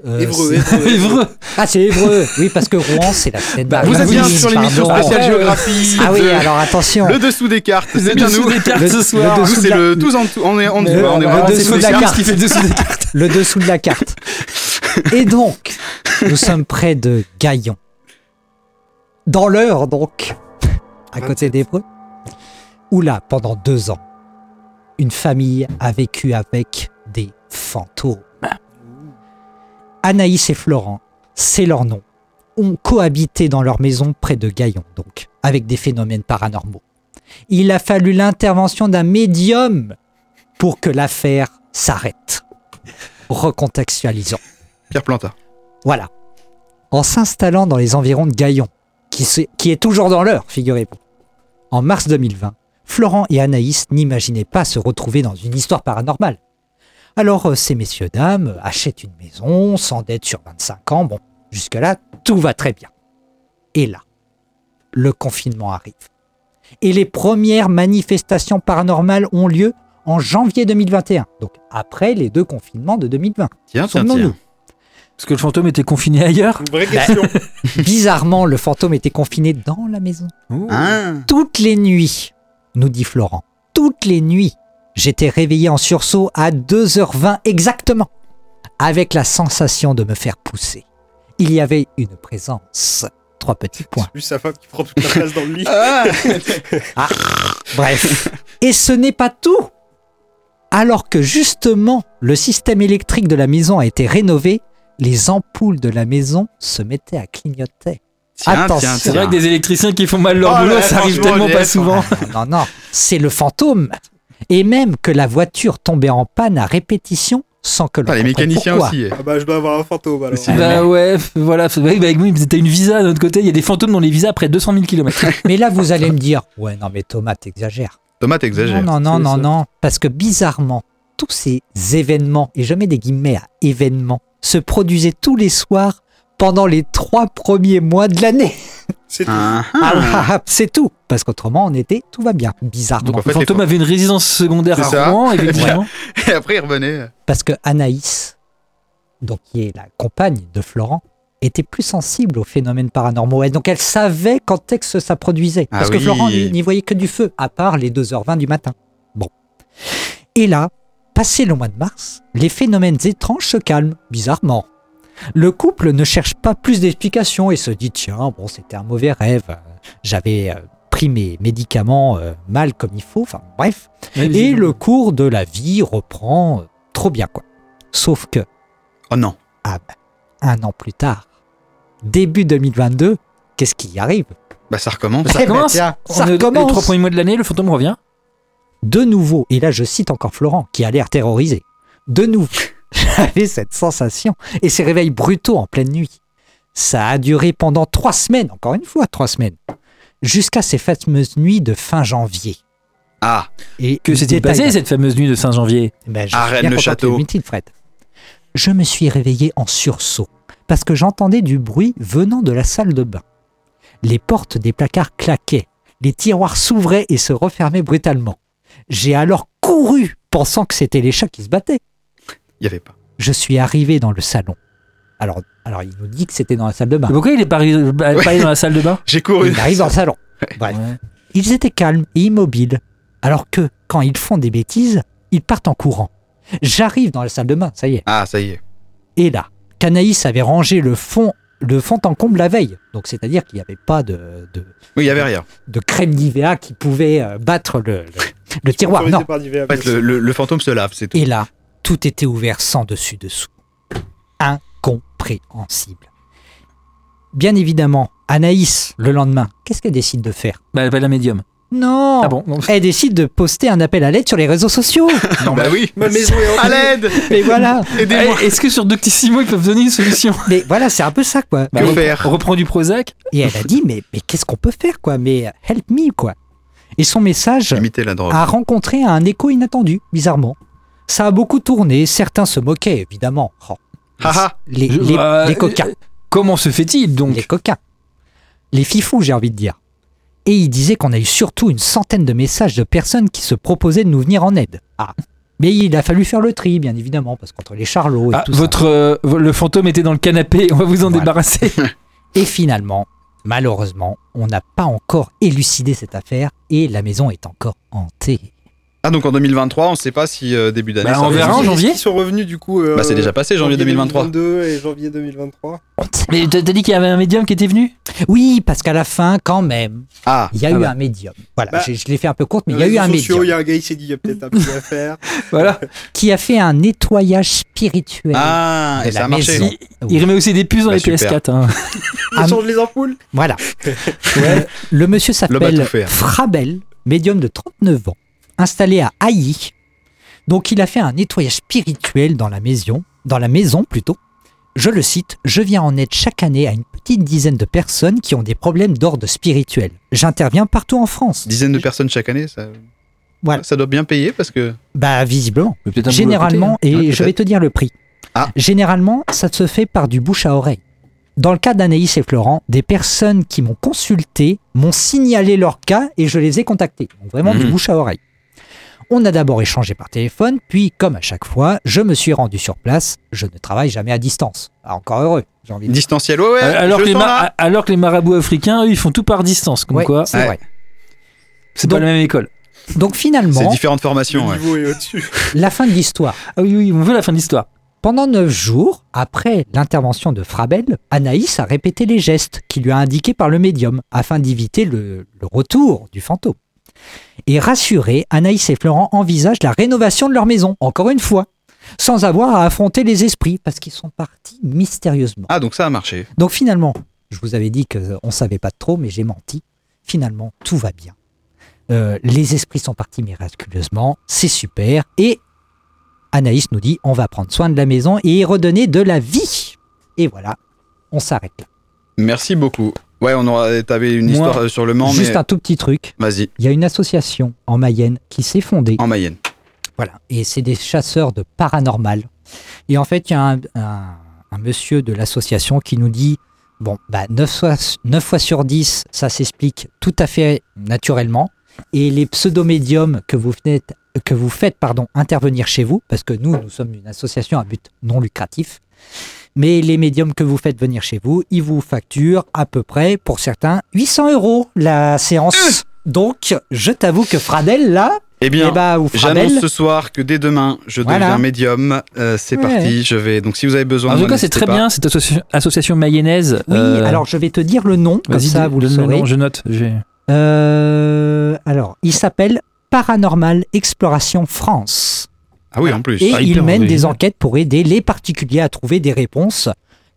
Euh, Évreux, c'est- évreux. Évreux. Ah, c'est Évreux. Oui, parce que Rouen, c'est la scène. Bah, Vous êtes bien sur l'émission spéciale Ouais, géographie. Ah oui, alors attention. Le dessous des cartes, c'est Le bien dessous nous. des cartes Le- ce le soir. Nous, dessous c'est la- le tous en tout. On est, on, Le- on est le vraiment dessous de la spécial. carte. qui fait le dessous des cartes. le dessous de la carte. Et donc, nous sommes près de Gaillon. Dans l'heure, donc, à côté d'Évreux, où là, pendant deux ans, une famille a vécu avec des fantômes. Anaïs et Florent, c'est leur nom, ont cohabité dans leur maison près de Gaillon, donc, avec des phénomènes paranormaux. Il a fallu l'intervention d'un médium pour que l'affaire s'arrête. Recontextualisons. Pierre Planta. Voilà. En s'installant dans les environs de Gaillon, qui, se- qui est toujours dans l'heure, figurez-vous. En mars 2020, Florent et Anaïs n'imaginaient pas se retrouver dans une histoire paranormale. Alors, euh, ces messieurs-dames euh, achètent une maison, s'endettent sur 25 ans. Bon, jusque-là, tout va très bien. Et là, le confinement arrive. Et les premières manifestations paranormales ont lieu en janvier 2021, donc après les deux confinements de 2020. Tiens, tiens, tiens. Parce que le fantôme était confiné ailleurs. Une vraie question. Bizarrement, le fantôme était confiné dans la maison. Ah. Toutes les nuits, nous dit Florent, toutes les nuits, j'étais réveillé en sursaut à 2h20 exactement, avec la sensation de me faire pousser. Il y avait une présence. Trois petits points. Plus sa femme qui prend toute la place dans le lit. Ah. Bref. Et ce n'est pas tout. Alors que justement, le système électrique de la maison a été rénové, les ampoules de la maison se mettaient à clignoter. Tiens, Attention. C'est vrai que des électriciens qui font mal leur Oh boulot, là, ça arrive tellement pas souvent. Non, non, c'est le fantôme. Et même que la voiture tombait en panne à répétition sans que l'on Ah, les mécaniciens pourquoi. aussi. eh. Ah bah je dois avoir un fantôme alors. Si. Bah ouais, voilà. bah, oui, t'as une visa de notre côté. Il y a des fantômes dans les visas après 200 000 km. Mais là, vous allez me dire, ouais, non, mais Thomas, t'exagères. Thomas, t'exagères. Non, non, non, non, non. Parce que bizarrement, tous ces événements, et je mets des guillemets à événements, se produisaient tous les soirs pendant les trois premiers mois de l'année. C'est tout. Ah, Ah, ah. c'est tout. Parce qu'autrement, on était, tout va bien. Bizarrement. Donc, en Le fait, fantôme avait une résidence secondaire à ça. Rouen, effectivement. Et après, il revenait. Parce que Anaïs, donc qui est la compagne de Florent, était plus sensible aux phénomènes paranormaux. Et donc elle savait quand est-ce que ça produisait. Ah Parce que oui. Florent, n'y voyait que du feu, à part les 2h20 du matin. Bon. Et là, passé le mois de mars, les phénomènes étranges se calment, bizarrement. Le couple ne cherche pas plus d'explications et se dit tiens, bon, c'était un mauvais rêve. J'avais euh, pris mes médicaments euh, mal comme il faut. Enfin, bref. Et le cours de la vie reprend euh, trop bien, quoi. Sauf que, Oh non. ah bah, un an plus tard, début 2022, qu'est-ce qui y arrive? Bah, ça recommence. Ça Eh ben, recommence. On ça est- Les recommence. trois premiers mois de l'année, le fantôme revient. De nouveau, et là je cite encore Florent, qui a l'air terrorisé. De nouveau, j'avais cette sensation et ces réveils brutaux en pleine nuit. Ça a duré pendant trois semaines, encore une fois trois semaines, jusqu'à ces fameuses nuits de fin janvier. Ah, Et Que s'est-il passé cette fameuse nuit de Ben, je Rennes-le-Château. content que tu le titres, Fred. je me suis réveillé en sursaut parce que j'entendais du bruit venant de la salle de bain. Les portes des placards claquaient, les tiroirs s'ouvraient et se refermaient brutalement. J'ai alors couru, pensant que c'était les chats qui se battaient. Il y avait pas. Je suis arrivé dans le salon. Alors, alors il nous dit que c'était dans la salle de bain. Et Pourquoi il est pas arri- pas allé dans la salle de bain? J'ai couru. Il arrive dans le salon. Bref. Ouais. Ils étaient calmes et immobiles, alors que, quand ils font des bêtises, ils partent en courant. J'arrive dans la salle de bain, ça y est. Ah, ça y est. Et là, Canaïs avait rangé le fond, le fond en comble la veille. Donc, c'est-à-dire qu'il n'y avait pas de, de, Oui, il y avait rien. de crème Nivea qui pouvait euh, battre le, le, le tiroir. Non. Par En fait, le, le- le fantôme se lave, c'est tout. Et là, tout était ouvert sans dessus-dessous. Incompréhensible. Bien évidemment, Anaïs, le lendemain, qu'est-ce qu'elle décide de faire? Bah, elle appelle la médium. Non Ah bon non. Elle décide de poster un appel à l'aide sur les réseaux sociaux. Non, bah oui. Ma maison est À hantée. l'aide Mais voilà Eh, Est-ce que sur Doctissimo ils peuvent donner une solution? Mais voilà, c'est un peu ça, quoi. Bah, Que on- faire? On reprend du Prozac Et elle a dit, mais, mais qu'est-ce qu'on peut faire, quoi? Mais euh, help me, quoi. Et son message Limiter la drogue. a rencontré un écho inattendu, bizarrement. Ça a beaucoup tourné, certains se moquaient, évidemment. Oh, Haha. les, les- euh, les coquins. Comment se fait-il donc Les coquins. Les fifous, j'ai envie de dire. Et il disait qu'on a eu surtout une centaine de messages de personnes qui se proposaient de nous venir en aide. Ah. Mais il a fallu faire le tri, bien évidemment, parce qu'entre les charlots et Ah, tout ça. votre, euh, le fantôme était dans le canapé, on va vous en Voilà. débarrasser. Et finalement, malheureusement, on n'a pas encore élucidé cette affaire et la maison est encore hantée. Ah, donc en 2023, on sait pas si euh, début d'année. Bah, ça on va verra en janvier. Ils sont revenus du coup. euh, Bah, c'est déjà passé, janvier 2023. 2022 et janvier 2023. On ne sait Mais t'as t'as dit qu'il y avait un médium qui était venu? Oui, parce qu'à la fin, quand même, Ah, il y a Ah eu bah. un médium. Voilà, Bah, j'ai- je l'ai fait un peu courte, mais il y a eu un sociaux, médium Il y a un gars, il s'est dit, il y a peut-être un truc à faire. Voilà. qui a fait un nettoyage spirituel. ah de et ça a marché. maison. Il, il remet aussi des puces dans Bah, les super. PS4. hein. Il Ah, change les ampoules. Voilà. Euh, le monsieur s'appelle tout. Frabel, médium de 39 ans, installé à Haï. Donc il a fait un nettoyage spirituel dans la maison, dans la maison plutôt. Je le cite, je viens en aide chaque année à une petite dizaine de personnes qui ont des problèmes d'ordre spirituel. J'interviens partout en France. Dizaines de personnes chaque année, ça, Voilà. ça doit bien payer parce que. Bah visiblement. Généralement, côté, hein. et Ouais, je vais te dire le prix. Ah. Généralement, ça se fait par du bouche à oreille. Dans le cas d'Anaïs et Florent, des personnes qui m'ont consulté m'ont signalé leur cas et je les ai contactés. Donc vraiment du Mhm. bouche à oreille. On a d'abord échangé par téléphone, puis comme à chaque fois, je me suis rendu sur place. Je ne travaille jamais à distance. Ah, encore heureux, j'ai envie de dire. Distanciel, ouais, ouais. Euh, alors, je que les sens ma- là. alors que les marabouts africains, eux, ils font tout par distance. Comme Ouais, quoi, c'est Ouais. vrai. c'est pas la même école. Donc C'est finalement, différentes formations, Le ouais. niveau est au-dessus. la fin de l'histoire. Ah oui, oui, on veut la fin de l'histoire. Pendant neuf jours, après l'intervention de Frabel, Anaïs a répété les gestes qu'il lui a indiqués par le médium afin d'éviter le, le retour du fantôme. Et rassurés, Anaïs et Florent envisagent la rénovation de leur maison, encore une fois, sans avoir à affronter les esprits, parce qu'ils sont partis mystérieusement. Ah, donc ça a marché. Donc finalement, je vous avais dit qu'on ne savait pas trop, mais j'ai menti. Finalement, tout va bien. Euh, les esprits sont partis miraculeusement, c'est super. Et Anaïs nous dit on va prendre soin de la maison et y redonner de la vie. Et voilà, on s'arrête là. Merci beaucoup. Ouais, on aura. T'avais une Moi, histoire euh, sur le Mans, Juste mais. un tout petit truc. Vas-y, Il y a une association en Mayenne qui s'est fondée. en Mayenne. Voilà. Et c'est des chasseurs de paranormal. Et en fait, il y a un, un- un monsieur de l'association qui nous dit bon, bah, 9, fois, 9 fois sur 10, ça s'explique tout à fait naturellement. Et les pseudomédiums que vous faites, que vous faites pardon, intervenir chez vous, parce que nous, nous sommes une association à but non lucratif, mais les médiums que vous faites venir chez vous, ils vous facturent à peu près, pour certains, 800 euros la séance. Donc, je t'avoue que Fradel, là, Eh bien, eh bah, j'annonce ce soir que dès demain, je Voilà. deviens médium. Euh, c'est Ouais. parti, je vais. Donc si vous avez besoin En tout cas, c'est très pas. bien cette associ- association mayonnaise. Oui, Euh, alors je vais te dire le nom, comme vas-y, ça vous le saurez. nom, je note. Euh, alors, il s'appelle Paranormal Exploration France. Ah oui, en plus. Et Ah, il mène des enquêtes pour aider les particuliers à trouver des réponses,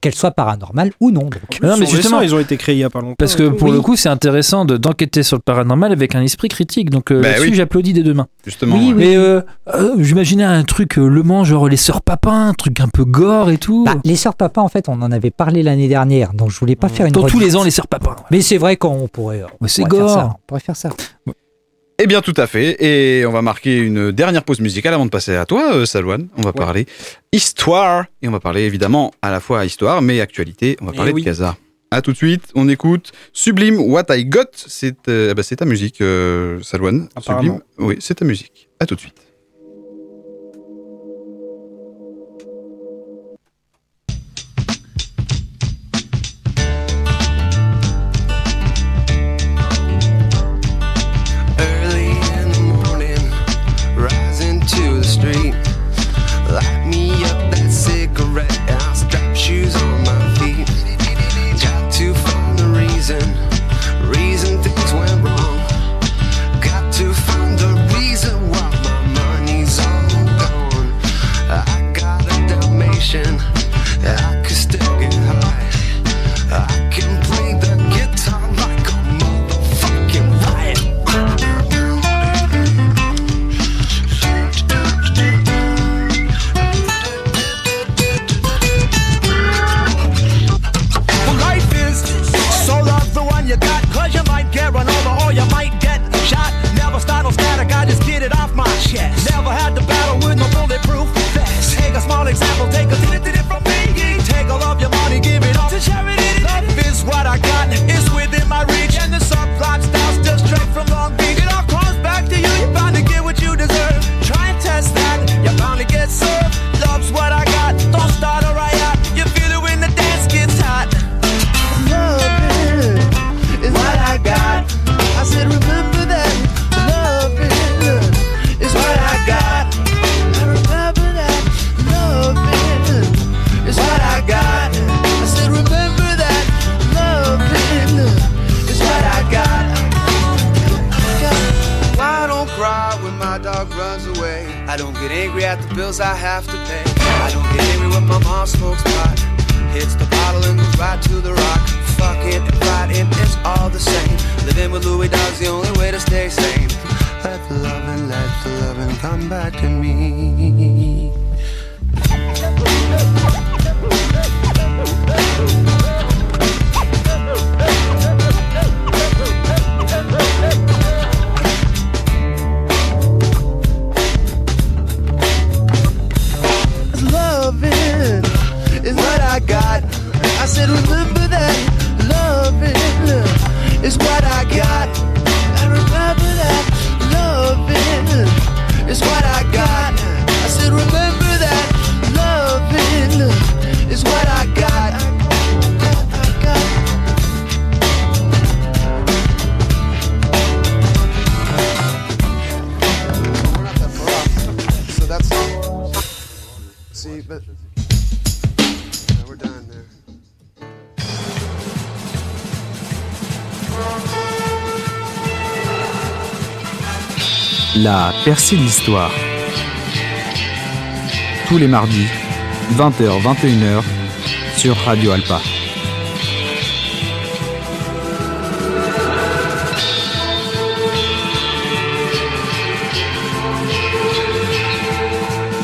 qu'elles soient paranormales ou non. donc. Non, mais Ils sont justement- récents, ils ont été créés il y a pas longtemps. Parce que pour Oui. le coup, c'est intéressant de- d'enquêter sur le paranormal avec un esprit critique. Donc euh, Bah là-dessus, oui. j'applaudis dès demain. Justement. Oui. Mais euh, euh, j'imaginais un truc euh, Le Mans, genre les sœurs Papin, un truc un peu gore et tout. Bah, les sœurs papa, en fait, on en avait parlé l'année dernière, donc je voulais pas faire une Dans tous les ans, les sœurs Papin. Mais c'est vrai qu'on pourrait, on Mais c'est faire gore. ça. On pourrait faire ça. Eh bien, tout à fait. Et on va marquer une dernière pause musicale avant de passer à toi, euh, Salouane. On va parler histoire. Et on va parler évidemment à la fois histoire, mais actualité. On va Eh parler oui. de Gaza. À tout de suite. On écoute Sublime What I Got. C'est euh, eh ben, ta musique, euh, Salouane. Sublime. Oui, c'est ta musique. À tout de suite. Charity. La percée de l'histoire. Tous les mardis, 20h, 21h, sur Radio Alpa.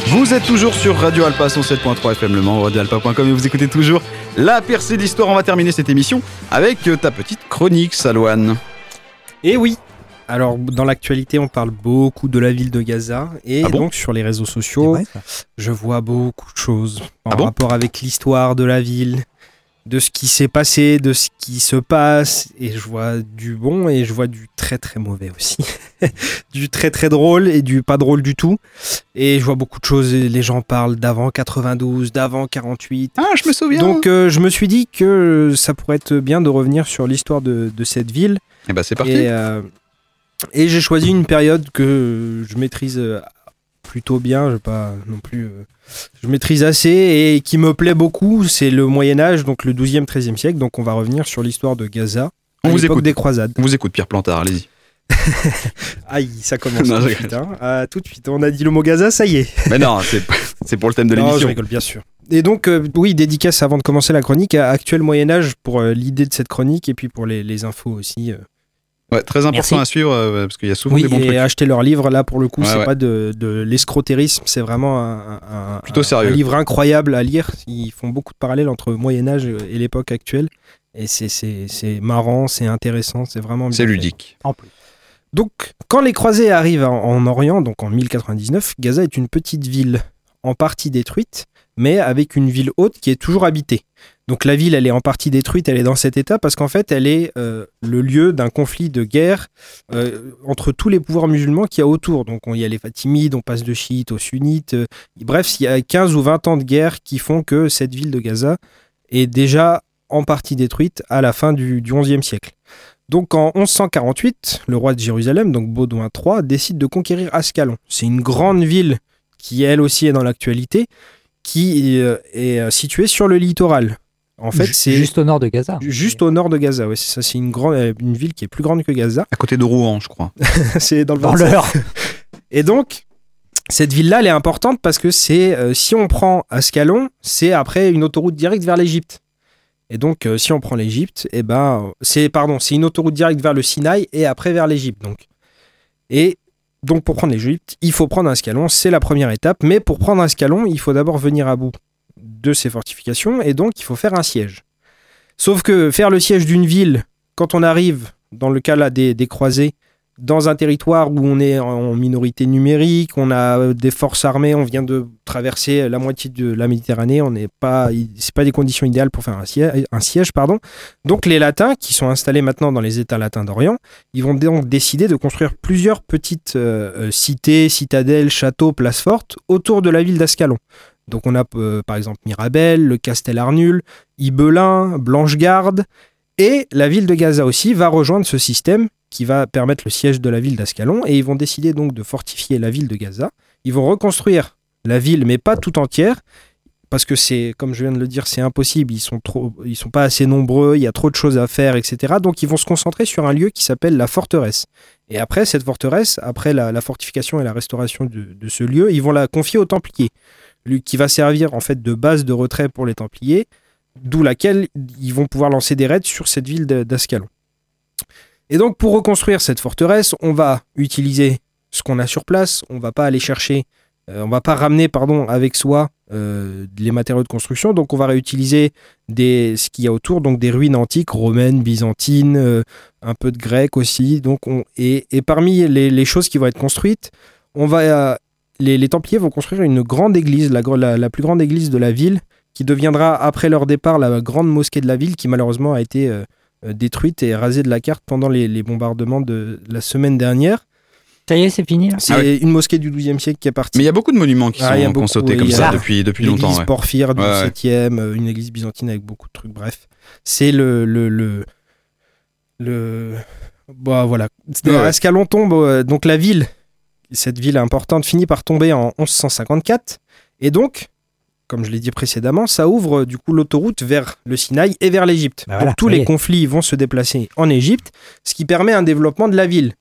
Vous êtes toujours sur Radio Alpa 107.3 FM Le radioalpa.com et vous écoutez toujours la percée de l'histoire. On va terminer cette émission avec euh, ta petite chronique, Salouane. Et oui. Alors, dans l'actualité, on parle beaucoup de la ville de Gaza. Et Ah bon donc, sur les réseaux sociaux, je vois beaucoup de choses en Ah bon rapport avec l'histoire de la ville, de ce qui s'est passé, de ce qui se passe. Et je vois du bon et je vois du très très mauvais aussi. du très très drôle et du pas drôle du tout. Et je vois beaucoup de choses. et Les gens parlent d'avant 92, d'avant 48. Ah, je me souviens. Donc, euh, je me suis dit que ça pourrait être bien de revenir sur l'histoire de, de cette ville. Eh ben, c'est parti. Et, euh, et j'ai choisi une période que je maîtrise euh, plutôt bien, je vais pas non plus. euh, je maîtrise assez et qui me plaît beaucoup, c'est le Moyen Âge, donc le 12e, 13e siècle. Donc on va revenir sur l'histoire de Gaza. On vous écoute. des croisades. On vous écoute, Pierre Plantard, allez-y. Aïe, ça commence Non, tout, de suite, hein. Ah, tout de suite. On a dit le mot Gaza, ça y est. Mais non, c'est pour le thème de Non, je l'émission. rigole, bien sûr. Et donc, euh, oui, dédicace avant de commencer la chronique à Actuel Moyen-Âge pour euh, l'idée de cette chronique et puis pour les, les infos aussi. euh. Ouais, très important Merci. à suivre euh, parce qu'il y a souvent Oui, des bons et trucs. acheter leur livre, là, pour le coup, Ouais, c'est ouais. pas de, de l'escrotérisme, c'est vraiment un, un- Plutôt un- sérieux. un livre incroyable à lire. Ils font beaucoup de parallèles entre le Moyen-Âge et l'époque actuelle. Et c'est- c'est c'est marrant, c'est intéressant, c'est vraiment C'est ludique. En plus. Donc, quand les croisés arrivent en, en Orient, donc en 1099, Gaza est une petite ville en partie détruite, mais avec une ville haute qui est toujours habitée. Donc la ville, elle est en partie détruite, elle est dans cet état parce qu'en fait, elle est euh, le lieu d'un conflit de guerre euh, entre tous les pouvoirs musulmans qu'il y a autour. Donc on- il y a les Fatimides, on passe de chiites aux sunnites. euh, bref, il y a 15 ou 20 ans de guerre qui font que cette ville de Gaza est déjà en partie détruite à la fin du, du XIe siècle. Donc en 1148, le roi de Jérusalem, donc Baudouin III, décide de conquérir Ascalon. C'est une grande ville qui elle aussi est dans l'actualité, qui euh, est euh, située sur le littoral. En fait, c'est juste au nord de Gaza. juste au nord de Gaza. Ouais, c'est ça. C'est une grande, euh, une ville qui est plus grande que Gaza. À côté de Rouen, je crois. c'est dans le Dans 27. l'heure. Et donc, cette ville-là, elle est importante parce que c'est, euh, si on prend Ascalon, c'est après une autoroute directe vers l'Égypte. Et donc, euh, si on prend l'Égypte, eh ben, c'est, pardon, c'est une autoroute directe vers le Sinaï et après vers l'Égypte. Donc, et donc, pour prendre l'Égypte, il faut prendre Ascalon, c'est la première étape. Mais pour prendre Ascalon, il faut d'abord venir à bout de ces fortifications et donc il faut faire un siège. Sauf que faire le siège d'une ville, quand on arrive, dans le cas là des croisés, dans un territoire où on est en minorité numérique, on a euh, des forces armées, on vient de traverser la moitié de la Méditerranée, on n'est pas, c'est pas des conditions idéales pour faire un siège, pardon. Donc les Latins, qui sont installés maintenant dans les États latins d'Orient, ils vont donc décider de construire plusieurs petites euh, euh, cités, citadelles, châteaux, places fortes autour de la ville d'Ascalon. Donc on a par exemple Mirabel, le Castel Arnul, Ibelin, Blanchegarde, et la ville de Gaza aussi va rejoindre ce système qui va permettre le siège de la ville d'Ascalon. Et ils vont décider donc de fortifier la ville de Gaza. Ils vont reconstruire la ville, mais pas tout entière. Parce que c'est, comme je viens de le dire, c'est impossible. Ils sont trop, ils sont pas assez nombreux. Il y a trop de choses à faire, etc. Donc ils vont se concentrer sur un lieu qui s'appelle la forteresse. Et après cette forteresse, après la, fortification et la restauration de, de ce lieu, ils vont la confier aux Templiers, qui va servir en fait de base de retrait pour les Templiers, d'où laquelle ils vont pouvoir lancer des raids sur cette ville d'Ascalon. Et donc pour reconstruire cette forteresse, on va utiliser ce qu'on a sur place. On va pas aller chercher, euh, on va pas ramener pardon avec soi euh, les matériaux de construction. Donc on va réutiliser ce qu'il y a autour, donc des ruines antiques romaines, byzantines, euh, un peu de grec aussi. Donc on, et, parmi les, choses qui vont être construites, on euh, les, Templiers vont construire une grande église, la, plus grande église de la ville, qui deviendra après leur départ la grande mosquée de la ville, qui malheureusement a été détruite et rasée de la carte pendant les, les bombardements de la semaine dernière. Ça y est, c'est fini C'est Ah oui. une mosquée du XIIe siècle qui est partie. Mais il y a beaucoup de monuments qui Ah, sont, beaucoup, sauté oui, comme ça depuis, depuis longtemps. L'église ouais. Porphyre du Ouais, ouais. 7e, euh, une église byzantine avec beaucoup de trucs, bref. C'est le. le, le, le- Bah, voilà. Ascalon tombe, euh, donc la ville, cette ville importante, finit par tomber en 1154. Et donc, comme je l'ai dit précédemment, ça ouvre du coup l'autoroute vers le Sinaï et vers l'Égypte. Bah voilà, tous les conflits vont se déplacer en Égypte, ce qui permet un développement de la ville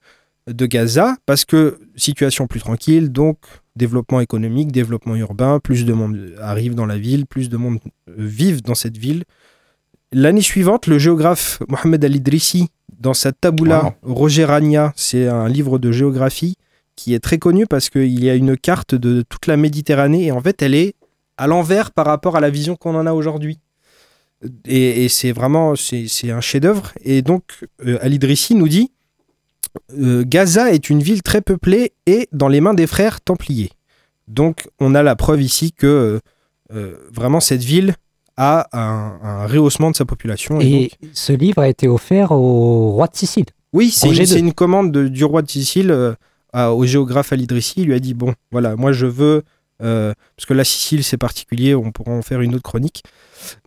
de Gaza, parce que situation plus tranquille, donc développement économique, développement urbain, plus de monde arrive dans la ville, plus de monde euh, vive dans cette ville. L'année suivante, le géographe Mohamed Al-Idrissi, dans sa Tabula Rogerania, c'est un livre de géographie qui est très connu parce qu'il y a une carte de toute la Méditerranée et en fait elle est à l'envers par rapport à la vision qu'on en a aujourd'hui. Et, et c'est vraiment c'est c'est un chef-d'œuvre. Et donc euh, Al-Idrissi nous dit euh, Gaza est une ville très peuplée et dans les mains des frères templiers. Donc on a la preuve ici que euh, euh, vraiment cette ville a un, un rehaussement de sa population. Et Et ce livre a été offert au roi de Sicile. oui, c'est une, une commande de- du roi de Sicile à- au géographe Al-Idrissi. Il lui a dit Bon, voilà, moi je veux. Euh, parce que la Sicile, c'est particulier, on pourra en faire une autre chronique.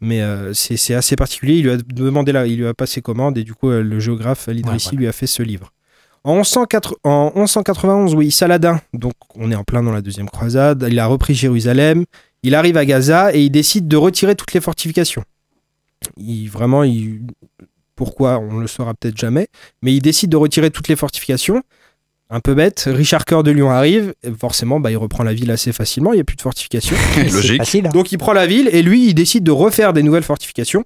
Mais euh, c'est assez particulier. Il lui a demandé là, il lui a passé commande et du coup, euh, le géographe Al-Idrissi Ouais, lui a fait ce livre. En, 1104 en 1191, oui, Saladin, donc on est en plein dans la deuxième croisade, il a repris Jérusalem, il arrive à Gaza et il décide de retirer toutes les fortifications. Il, vraiment, il, pourquoi, on ne le saura peut-être jamais, mais il décide de retirer toutes les fortifications. Un peu bête, Richard Cœur de Lion arrive, et forcément, bah, il reprend la ville assez facilement, il n'y a plus de fortifications. C'est Logique. facile. hein. Donc il prend la ville et lui, il décide de refaire des nouvelles fortifications.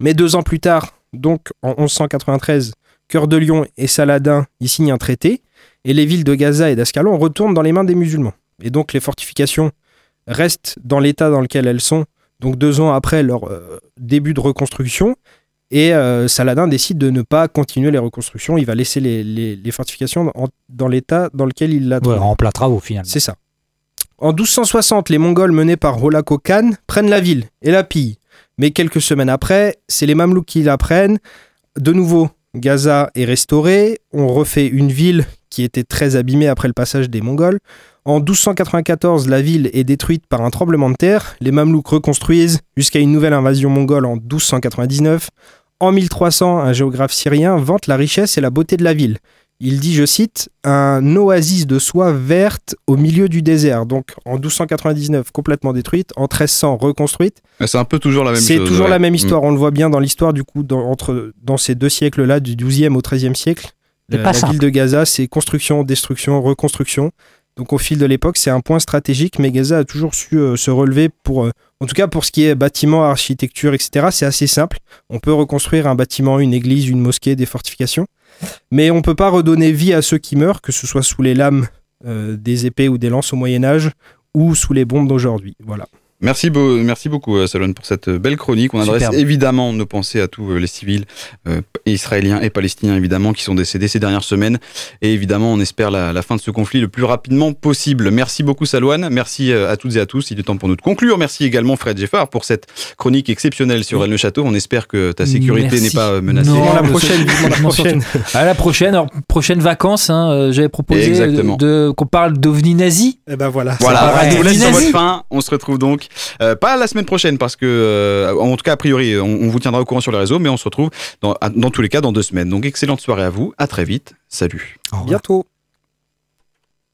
Mais deux ans plus tard, donc en 1193, Cœur de Lion et Saladin y signent un traité et les villes de Gaza et d'Ascalon retournent dans les mains des musulmans. Et donc les fortifications restent dans l'état dans lequel elles sont, donc deux ans après leur euh, début de reconstruction. Et euh, Saladin décide de ne pas continuer les reconstructions. Il va laisser les, les- les fortifications en- dans l'état dans lequel il l'a Ouais, trouvé. en plein travaux finalement. C'est ça. En 1260, les Mongols menés par Rolako Khan prennent la ville et la pillent. Mais quelques semaines après, c'est les Mamelouks qui la prennent. De nouveau, Gaza est restaurée. On refait une ville qui était très abîmée après le passage des Mongols. En 1294, la ville est détruite par un tremblement de terre. Les Mamelouks reconstruisent jusqu'à une nouvelle invasion mongole en 1299. En 1300, un géographe syrien vante la richesse et la beauté de la ville. Il dit, je cite, un oasis de soie verte au milieu du désert. Donc en 1299, complètement détruite, en 1300, reconstruite. C'est un peu toujours la même. C'est toujours ouais. la même Mm. histoire. On le voit bien dans l'histoire, du coup, dans, entre, dans ces deux siècles-là, du 12e au 13e siècle. Euh, la simple. ville de Gaza, c'est construction, destruction, reconstruction. Donc au fil de l'époque, c'est un point stratégique, mais Gaza a toujours su euh, se relever pour, euh, en tout cas pour ce qui est bâtiment, architecture, etc. C'est assez simple. On peut reconstruire un bâtiment, une église, une mosquée, des fortifications, mais on peut pas redonner vie à ceux qui meurent, que ce soit sous les lames euh, des épées ou des lances au Moyen Âge ou sous les bombes d'aujourd'hui. Voilà. Merci, beau- merci beaucoup, euh, Salon, pour cette euh, belle chronique. On adresse Superbe. évidemment nos pensées à tous euh, les civils euh, israéliens et palestiniens, évidemment, qui sont décédés ces dernières semaines. Et évidemment, on espère la, la fin de ce conflit le plus rapidement possible. Merci beaucoup, Salouane. Merci à toutes et à tous. Il est temps pour nous de conclure. Merci également, Fred Geffard, pour cette chronique exceptionnelle sur El Château. On espère que ta sécurité n'est pas menacée. Non, Vivement la prochaine, vivement la prochaine. À la prochaine, alors, prochaine vacances, hein, j'avais proposé de, qu'on parle d'ovni nazi. Et ben voilà. On vous laisse sur votre fin. On se retrouve donc euh, pas la semaine prochaine parce que, euh, en tout cas, a priori, on, on vous tiendra au courant sur les réseaux, mais on se retrouve dans, dans tous les cas dans deux semaines. Donc, excellente soirée à vous. À très vite. Salut. Au revoir. Bientôt.